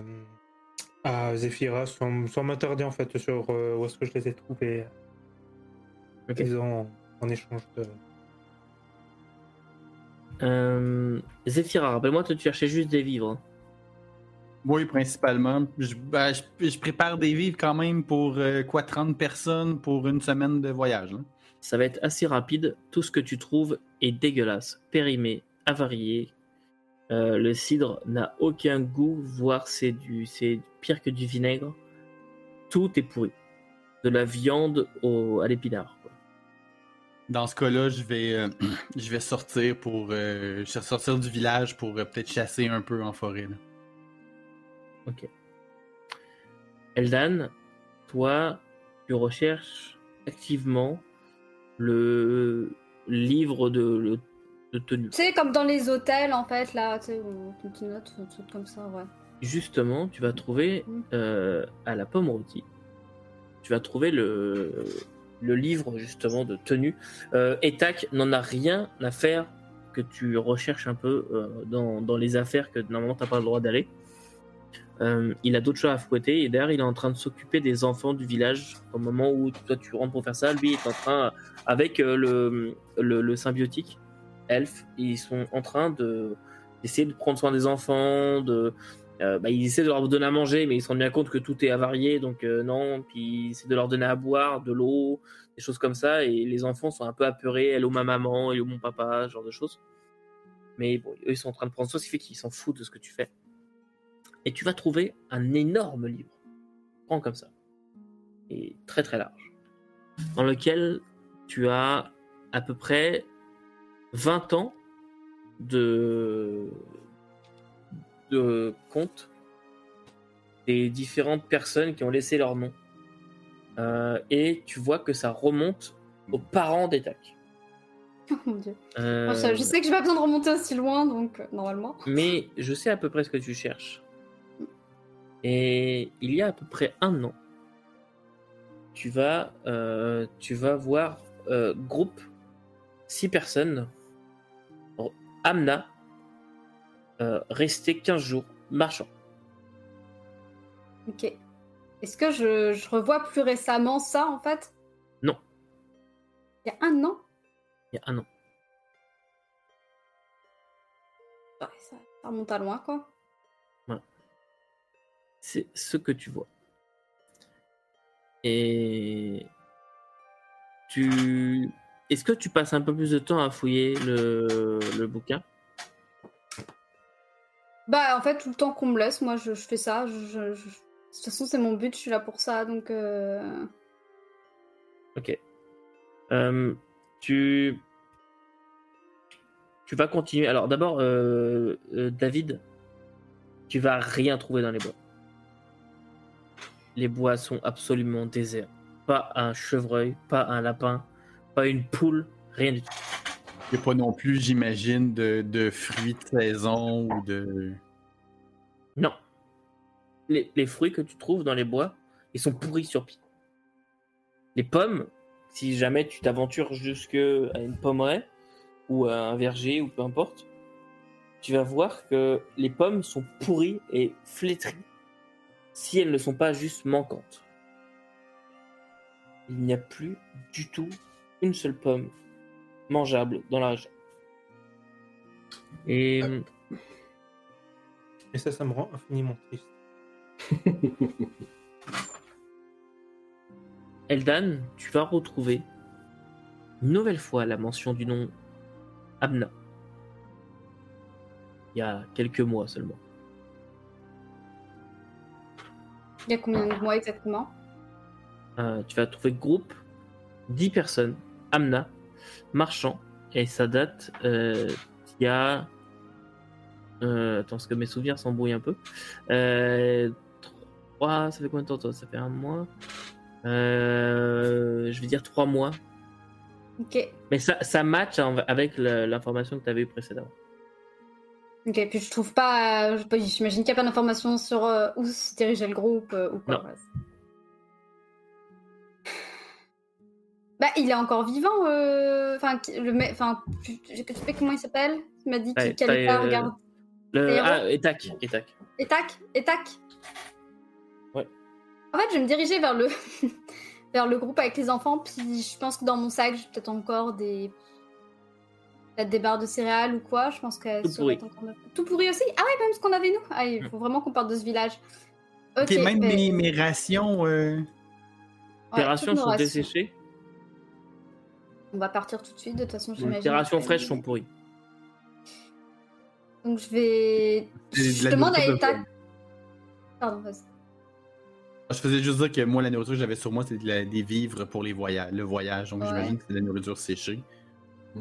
Speaker 3: à Zephyra sans, sans m'attarder en fait sur euh, où est-ce que je les ai trouvés.
Speaker 1: Ok.
Speaker 3: Ils ont en échange de.
Speaker 1: Euh, Zephyra, rappelle-moi, tu cherchais juste des vivres. hein.
Speaker 5: Oui, principalement. Je, ben, je, je prépare des vivres quand même pour euh, quoi 30 personnes pour une semaine de voyage. là.
Speaker 1: Ça va être assez rapide. Tout ce que tu trouves est dégueulasse, périmé, avarié. Euh, le cidre n'a aucun goût, voire c'est du, c'est pire que du vinaigre. Tout est pourri. De la viande au, à l'épinard.
Speaker 5: Dans ce cas-là, je vais, euh, je vais sortir pour euh, je vais sortir du village pour peut-être chasser un peu en forêt. là.
Speaker 1: Eldan, toi, tu recherches activement le livre de, le- de tenue.
Speaker 4: Sais, comme dans les hôtels, en fait, là, tu sais, où on te note, un truc comme ça, ouais.
Speaker 1: justement, tu vas trouver
Speaker 4: Mm.
Speaker 1: euh, à la pomme rôtie, tu vas trouver le, le livre justement de tenue. Euh, Etac n'en a rien à faire que tu recherches un peu euh, dans, dans les affaires que normalement tu n'as pas le droit d'aller. Euh, il a d'autres choses à fouetter et d'ailleurs il est en train de s'occuper des enfants du village au moment où toi tu rentres pour faire ça. Lui est en train, avec euh, le, le, le symbiotique elfe, ils sont en train de d'essayer de prendre soin des enfants, de, euh, bah, ils essaient de leur donner à manger, mais ils se rendent bien compte que tout est avarié, donc euh, non. Puis ils essaient de leur donner à boire, de l'eau, des choses comme ça. Et les enfants sont un peu apeurés. Hello ma maman, hello mon papa, ce genre de choses. Mais bon, eux, ils sont en train de prendre soin, ce qui fait qu'ils s'en foutent de ce que tu fais. Et tu vas trouver un énorme livre, grand comme ça, et très très large, dans lequel tu as à peu près 20 ans de de comptes des différentes personnes qui ont laissé leur nom. Euh, et tu vois que ça remonte aux parents d'Etac.
Speaker 4: Oh mon dieu.
Speaker 1: Euh,
Speaker 4: je, sais que j'ai pas besoin de remonter aussi loin, donc euh, normalement.
Speaker 1: mais je sais à peu près ce que tu cherches. Et il y a à peu près un an, tu vas, tu vas voir groupe six personnes, Amna, euh, rester 15 jours marchant.
Speaker 4: Ok. Est-ce que je, je revois plus récemment ça, en fait?
Speaker 1: Non.
Speaker 4: Il y a un an?
Speaker 1: Il y a un an.
Speaker 4: Ouais, ça, ça remonte à loin, quoi.
Speaker 1: C'est ce que tu vois. Et tu. Est-ce que tu passes un peu plus de temps à fouiller le, le bouquin?
Speaker 4: Bah, en fait, tout le temps qu'on me laisse, moi, je, je fais ça. Je, je- je- De toute façon, c'est mon but, je suis là pour ça, donc... euh,
Speaker 1: Ok. Euh, tu. Tu vas continuer. Alors d'abord, euh, David, tu vas rien trouver dans les bois. Les bois sont absolument déserts. Pas un chevreuil, pas un lapin, pas une poule, rien du tout.
Speaker 5: Il n'y a pas non plus, j'imagine, de, de fruits de saison ou de.
Speaker 1: Non. Les, les fruits que tu trouves dans les bois, ils sont pourris sur pied. Les pommes, si jamais tu t'aventures jusque à une pommeraie ou à un verger ou peu importe, tu vas voir que les pommes sont pourries et flétries si elles ne sont pas juste manquantes. Il n'y a plus du tout une seule pomme mangeable dans la région. Et
Speaker 3: Et ça, ça me rend infiniment triste.
Speaker 1: Eldan, tu vas retrouver une nouvelle fois la mention du nom Abna. Il y a quelques mois seulement.
Speaker 4: Il y a combien de mois exactement?
Speaker 1: Euh, tu vas trouver groupe 10 personnes, Amna, marchand, et ça date euh, il y a. Euh, attends, parce que mes souvenirs s'embrouillent un peu. Euh, 3, ça fait combien de temps toi? Ça fait un mois? Euh, Je vais dire 3 mois.
Speaker 4: Ok.
Speaker 1: Mais ça, ça match avec l'information que tu avais eue précédemment.
Speaker 4: Ok, puis je trouve pas... J'imagine qu'il n'y a pas d'informations sur où se dirigeait le groupe ou quoi.
Speaker 1: Non.
Speaker 4: ouais. Bah, il est encore vivant, euh, enfin, qui- le mec, enfin, sais comment il s'appelle Il m'a dit
Speaker 1: Ouais,
Speaker 4: qu'il qu'elle
Speaker 1: t'as, euh,
Speaker 4: regarde.
Speaker 1: Le... Ah, Etac, Etac.
Speaker 4: Et tac, et tac.
Speaker 1: Ouais.
Speaker 4: En fait, je vais me diriger vers le vers le groupe avec les enfants, puis je pense que dans mon sac, j'ai peut-être encore des peut-être des barres de céréales ou quoi. Je pense qu'elles
Speaker 1: Tout pourri.
Speaker 4: encore Tout pourri aussi? Ah ouais, même ce qu'on avait nous. Ah, il faut vraiment qu'on parte de ce village. Ok.
Speaker 5: Ok, même
Speaker 4: ben,
Speaker 5: mes, mes rations. euh,
Speaker 4: ouais,
Speaker 1: Tes rations sont
Speaker 4: rations.
Speaker 1: desséchées?
Speaker 4: On va partir tout de suite. De toute façon, j'imagine.
Speaker 1: rations
Speaker 4: que-
Speaker 1: fraîches sont pourries.
Speaker 4: Donc je vais.
Speaker 5: C'est
Speaker 4: Je demande à Eta. Pardon, vas-y.
Speaker 5: Je faisais juste dire que moi, la nourriture que j'avais sur moi, c'était de la- des vivres pour les voyages, le voyage. Donc
Speaker 4: Ouais.
Speaker 5: j'imagine que c'est de la nourriture séchée.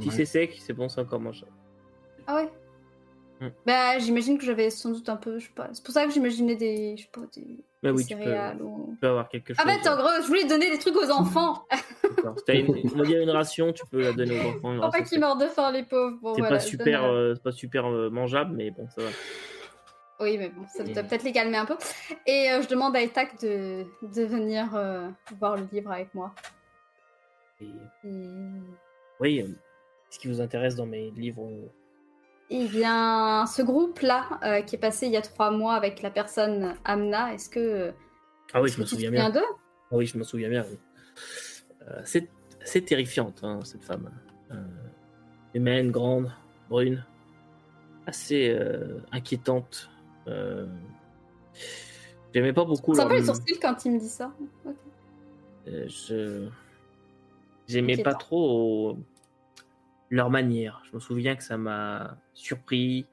Speaker 1: Si c'est sec, c'est bon, c'est encore mangeable.
Speaker 4: Ah ouais?
Speaker 1: Hmm.
Speaker 4: Bah, j'imagine que j'avais sans doute un peu, je sais pas. C'est pour ça que j'imaginais des, je sais pas, des, des
Speaker 1: oui, tu peux,
Speaker 4: céréales ou.
Speaker 1: tu peux avoir quelque chose.
Speaker 4: Ah bah, en gros, je voulais donner des trucs aux enfants.
Speaker 1: Une, on va dire une ration, tu peux la donner aux enfants.
Speaker 4: Pour pas qu'ils meurent de faim, les pauvres. Bon,
Speaker 1: C'est
Speaker 4: voilà,
Speaker 1: pas super,
Speaker 4: euh,
Speaker 1: euh, pas super euh, mangeable, mais bon, ça va.
Speaker 4: Oui, mais bon, ça doit
Speaker 1: Et-
Speaker 4: peut-être les calmer un peu. Et euh, je demande à Etak de, de venir euh, voir le livre avec moi.
Speaker 1: Et-
Speaker 4: Et...
Speaker 1: Oui, euh, ce qui vous intéresse dans mes livres euh,
Speaker 4: Eh bien, ce groupe-là, euh, qui est passé il y a trois mois avec la personne Amna, est-ce que.
Speaker 1: Ah oui, je me souviens bien.
Speaker 4: d'eux?
Speaker 1: Ah Oui, je me souviens bien. oui. Euh, c'est terrifiante, hein, cette femme. Euh, humaine, grande, brune, assez euh, inquiétante. Euh, J'aimais pas beaucoup
Speaker 4: un
Speaker 1: leur...
Speaker 4: les sourcils quand il me dit ça.
Speaker 1: Je... J'aimais pas trop leur manière. Je me souviens que ça m'a surpris.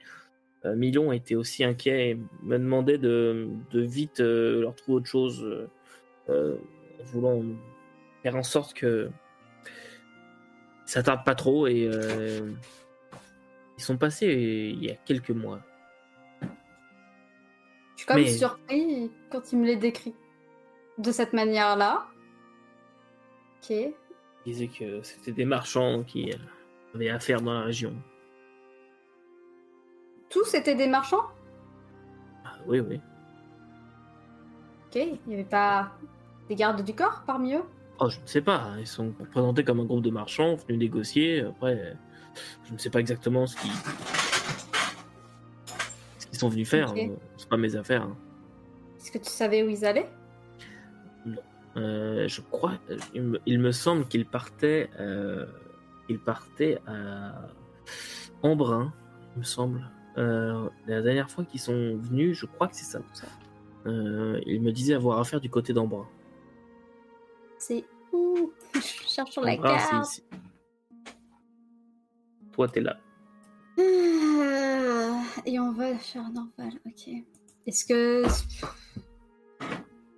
Speaker 1: Euh, Milon était aussi inquiet et me demandait de, de vite euh, leur trouver autre chose, euh, en voulant faire en sorte que ça tarde pas trop. Et euh, ils sont passés il y a quelques mois.
Speaker 4: Je suis quand même
Speaker 1: Mais-
Speaker 4: surpris quand il me les décrit de cette manière-là. Ok.
Speaker 1: Ils disaient que c'était des marchands qui avaient affaire dans la région.
Speaker 4: Tous étaient des marchands?
Speaker 1: Ah, oui, oui.
Speaker 4: Ok. Il n'y avait pas des gardes du corps parmi eux?
Speaker 1: Oh, je ne sais pas. Ils sont présentés comme un groupe de marchands venus négocier. Après, je ne sais pas exactement ce qu'ils ce qu'ils sont venus faire.
Speaker 4: Ok.
Speaker 1: hein. C'est pas mes affaires. hein.
Speaker 4: Est-ce que tu savais où ils allaient?
Speaker 1: Euh, je crois, il me, il me semble qu'ils partaient, euh, ils partaient à Embrun, il me semble. Euh, la dernière fois qu'ils sont venus, je crois que c'est ça. Euh, ils me disaient avoir affaire du côté d'Embrun.
Speaker 4: C'est Ouh, je cherche sur la
Speaker 1: Embrun,
Speaker 4: carte.
Speaker 1: ici. Toi, t'es là.
Speaker 4: Ah, Et on va faire Norval, ok. Est-ce que. Est-ce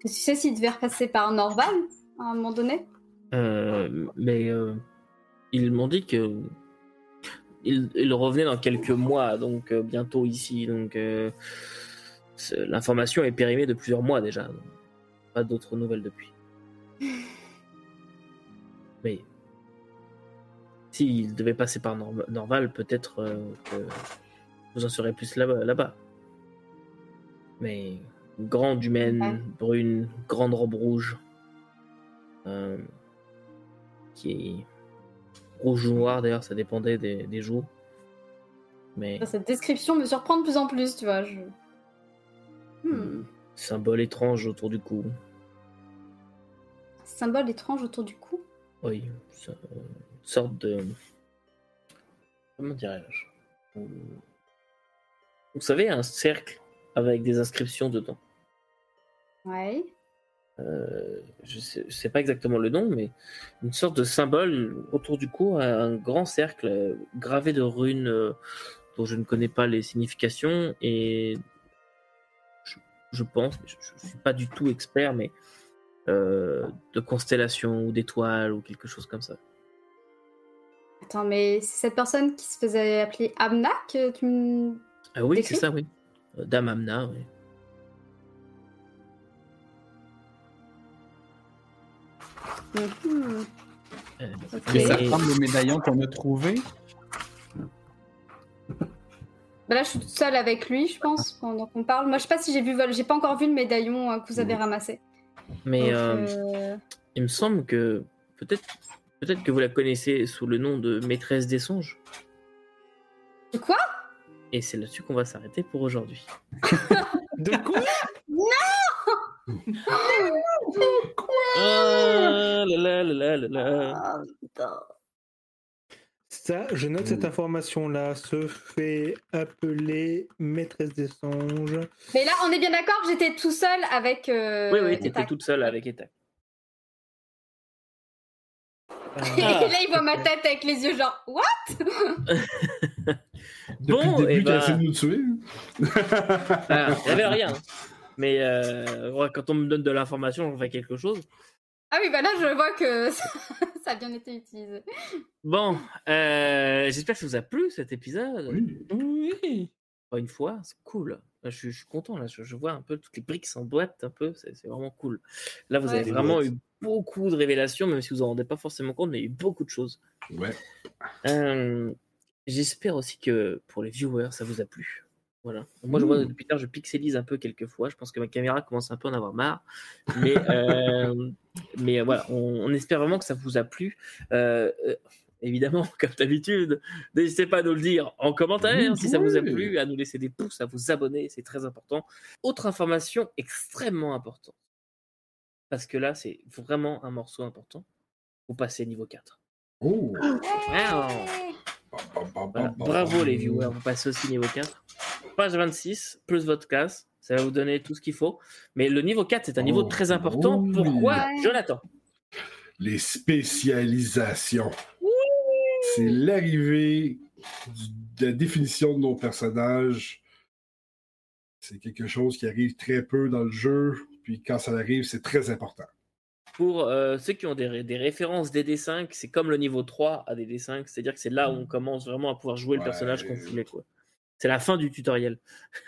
Speaker 4: que tu sais s'il devait repasser par Norval à un moment donné?
Speaker 1: Euh, mais euh, ils m'ont dit que il, il revenait dans quelques mois, donc euh, bientôt ici. Donc euh, l'information est périmée de plusieurs mois déjà. donc pas d'autres nouvelles depuis. Mais s'il devait passer par Nor- Norval, peut-être euh, que vous en serez plus là-bas. Mais grande humaine,
Speaker 4: Ouais.
Speaker 1: brune, grande robe rouge. Qui est rouge ou noir d'ailleurs, ça dépendait des, des jours. Mais
Speaker 4: Cette description me surprend de plus en plus, tu vois. Je... Hmm.
Speaker 1: symbole étrange autour du cou.
Speaker 4: Symbole étrange autour du cou?
Speaker 1: Oui, une sorte de. Comment dirais-je? Vous savez, un cercle avec des inscriptions dedans.
Speaker 4: Ouais.
Speaker 1: Euh, je sais, je sais pas exactement le nom, mais une sorte de symbole autour du cou, un, grand cercle gravé de runes euh, dont je ne connais pas les significations et je, je pense, je, je suis pas du tout expert, mais euh, de constellations ou d'étoiles ou quelque chose comme ça.
Speaker 4: Attends, mais c'est cette personne qui se faisait appeler Amna que tu me.
Speaker 1: Ah oui, c'est ça, oui. Dame Amna, oui.
Speaker 4: Mhm.
Speaker 1: Euh,
Speaker 4: Ok.
Speaker 5: Mais ça ressemble au médaillon qu'on a trouvé.
Speaker 4: Bah là, je suis toute seule avec lui, je pense, pendant qu'on parle. Moi, je sais pas si j'ai vu, j'ai pas encore vu le médaillon euh, que vous avez ramassé.
Speaker 1: mais
Speaker 4: Donc,
Speaker 1: euh,
Speaker 4: euh,
Speaker 1: il me semble que peut-être peut-être que vous la connaissez sous le nom de maîtresse des songes.
Speaker 4: De quoi?
Speaker 1: Et c'est là-dessus qu'on va s'arrêter pour aujourd'hui.
Speaker 3: De quoi?
Speaker 1: Ah là là là là là là.
Speaker 4: Ah, putain.
Speaker 3: Ça, je note cette information-là. Se fait appeler maîtresse des songes.
Speaker 4: Mais là, on est bien d'accord, j'étais tout seul avec. euh,
Speaker 1: Oui, oui, t'étais toute seule avec Eta.
Speaker 4: Et là, il voit ma tête avec les yeux, genre, what?
Speaker 2: Depuis
Speaker 1: Bon,
Speaker 2: le début,
Speaker 1: eh
Speaker 2: t'as
Speaker 1: ben-
Speaker 2: essayé de nous tuer.
Speaker 1: Ah, il n'y avait rien. Mais euh, ouais, quand on me donne de l'information, j'en fais quelque chose.
Speaker 4: Ah oui, bah là, je vois que ça a bien été utilisé.
Speaker 1: Bon, euh, j'espère que ça vous a plu cet épisode.
Speaker 2: Oui.
Speaker 3: Oui.
Speaker 1: Pas une fois, c'est cool. Je, suis- je suis content, là. Je, je vois un peu toutes les briques en boîte, un peu. C'est c'est vraiment cool. Là, vous
Speaker 4: Ouais,
Speaker 1: avez vraiment
Speaker 2: boîtes.
Speaker 1: eu beaucoup de révélations, même si vous en rendez pas forcément compte, mais il y a eu beaucoup de choses.
Speaker 2: Ouais.
Speaker 1: Euh, J'espère aussi que pour les viewers, ça vous a plu. Voilà. Moi, je vois depuis tard, je pixelise un peu quelques fois. Je pense que ma caméra commence un peu à en avoir marre. Mais, euh, mais voilà, on, on espère vraiment que ça vous a plu. Euh, euh, évidemment, comme d'habitude, n'hésitez pas à nous le dire en commentaire si ça vous a plu, à nous laisser des pouces, à vous abonner, c'est très important. Autre information extrêmement importante, parce que là, c'est vraiment un morceau important. Vous passez niveau 4.
Speaker 2: Oh.
Speaker 1: Wow. Voilà. Bravo les viewers, vous passez aussi niveau 4. Page 26, plus votre casse, ça va vous donner tout ce qu'il faut. Mais le niveau 4, c'est un niveau
Speaker 2: Oh,
Speaker 1: très important.
Speaker 2: oui.
Speaker 1: Pourquoi. Jonathan?
Speaker 2: Les spécialisations. C'est l'arrivée de la définition de nos personnages. C'est quelque chose qui arrive très peu dans le jeu, puis quand ça arrive, c'est très important.
Speaker 1: Pour euh, ceux qui ont des, ré- des références DD5, c'est comme le niveau 3 à DD5, c'est-à-dire que c'est là où on commence vraiment à pouvoir jouer le personnage qu'on voulait. quoi. C'est la fin du tutoriel.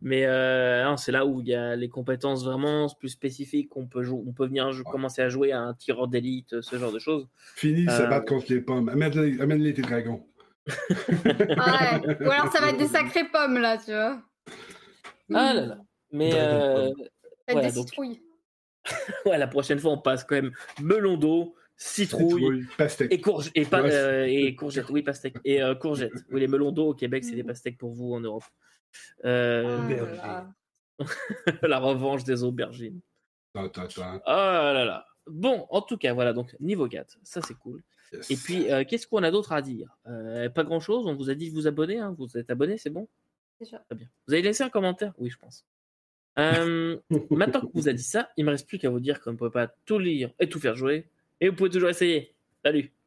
Speaker 1: Mais euh, c'est là où il y a les compétences vraiment plus spécifiques. On peut, on peut venir commencer à jouer à un tireur d'élite, ce genre de choses.
Speaker 2: Fini se
Speaker 1: Euh.
Speaker 2: battre contre les pommes. Amène-les tes dragons.
Speaker 4: Ouais. Ou alors, ça va être des sacrées pommes, là, tu vois.
Speaker 1: Ah là là. Mais euh,
Speaker 4: Ça
Speaker 1: Voilà,
Speaker 4: des
Speaker 1: donc-
Speaker 4: citrouilles.
Speaker 1: ouais, la prochaine fois, on passe quand même melon d'eau,
Speaker 2: citrouille pastèque.
Speaker 1: et, courge et, pas,
Speaker 2: Ouais,
Speaker 1: euh, et courgette. Oui, pastèque. Et euh, courgette. Oui, les melons d'eau au Québec, c'est des pastèques pour vous en Europe. Euh,
Speaker 4: Ah là
Speaker 3: Aubergine.
Speaker 4: là.
Speaker 1: la revanche des aubergines.
Speaker 2: Tant, tant, tant.
Speaker 1: Ah là là. Bon, en tout cas, voilà, donc niveau 4, ça c'est cool.
Speaker 2: Yes.
Speaker 1: Et puis, euh, qu'est-ce qu'on a d'autre à dire? Euh, Pas grand chose, on vous a dit de vous abonner, hein. vous êtes abonné, c'est bon?
Speaker 4: Déjà.
Speaker 1: Très bien. Vous avez laissé un commentaire? Oui, je pense. Euh, maintenant qu'on vous a dit ça, il me reste plus qu'à vous dire qu'on ne peut pas tout lire et tout faire jouer. Et vous pouvez toujours essayer. Salut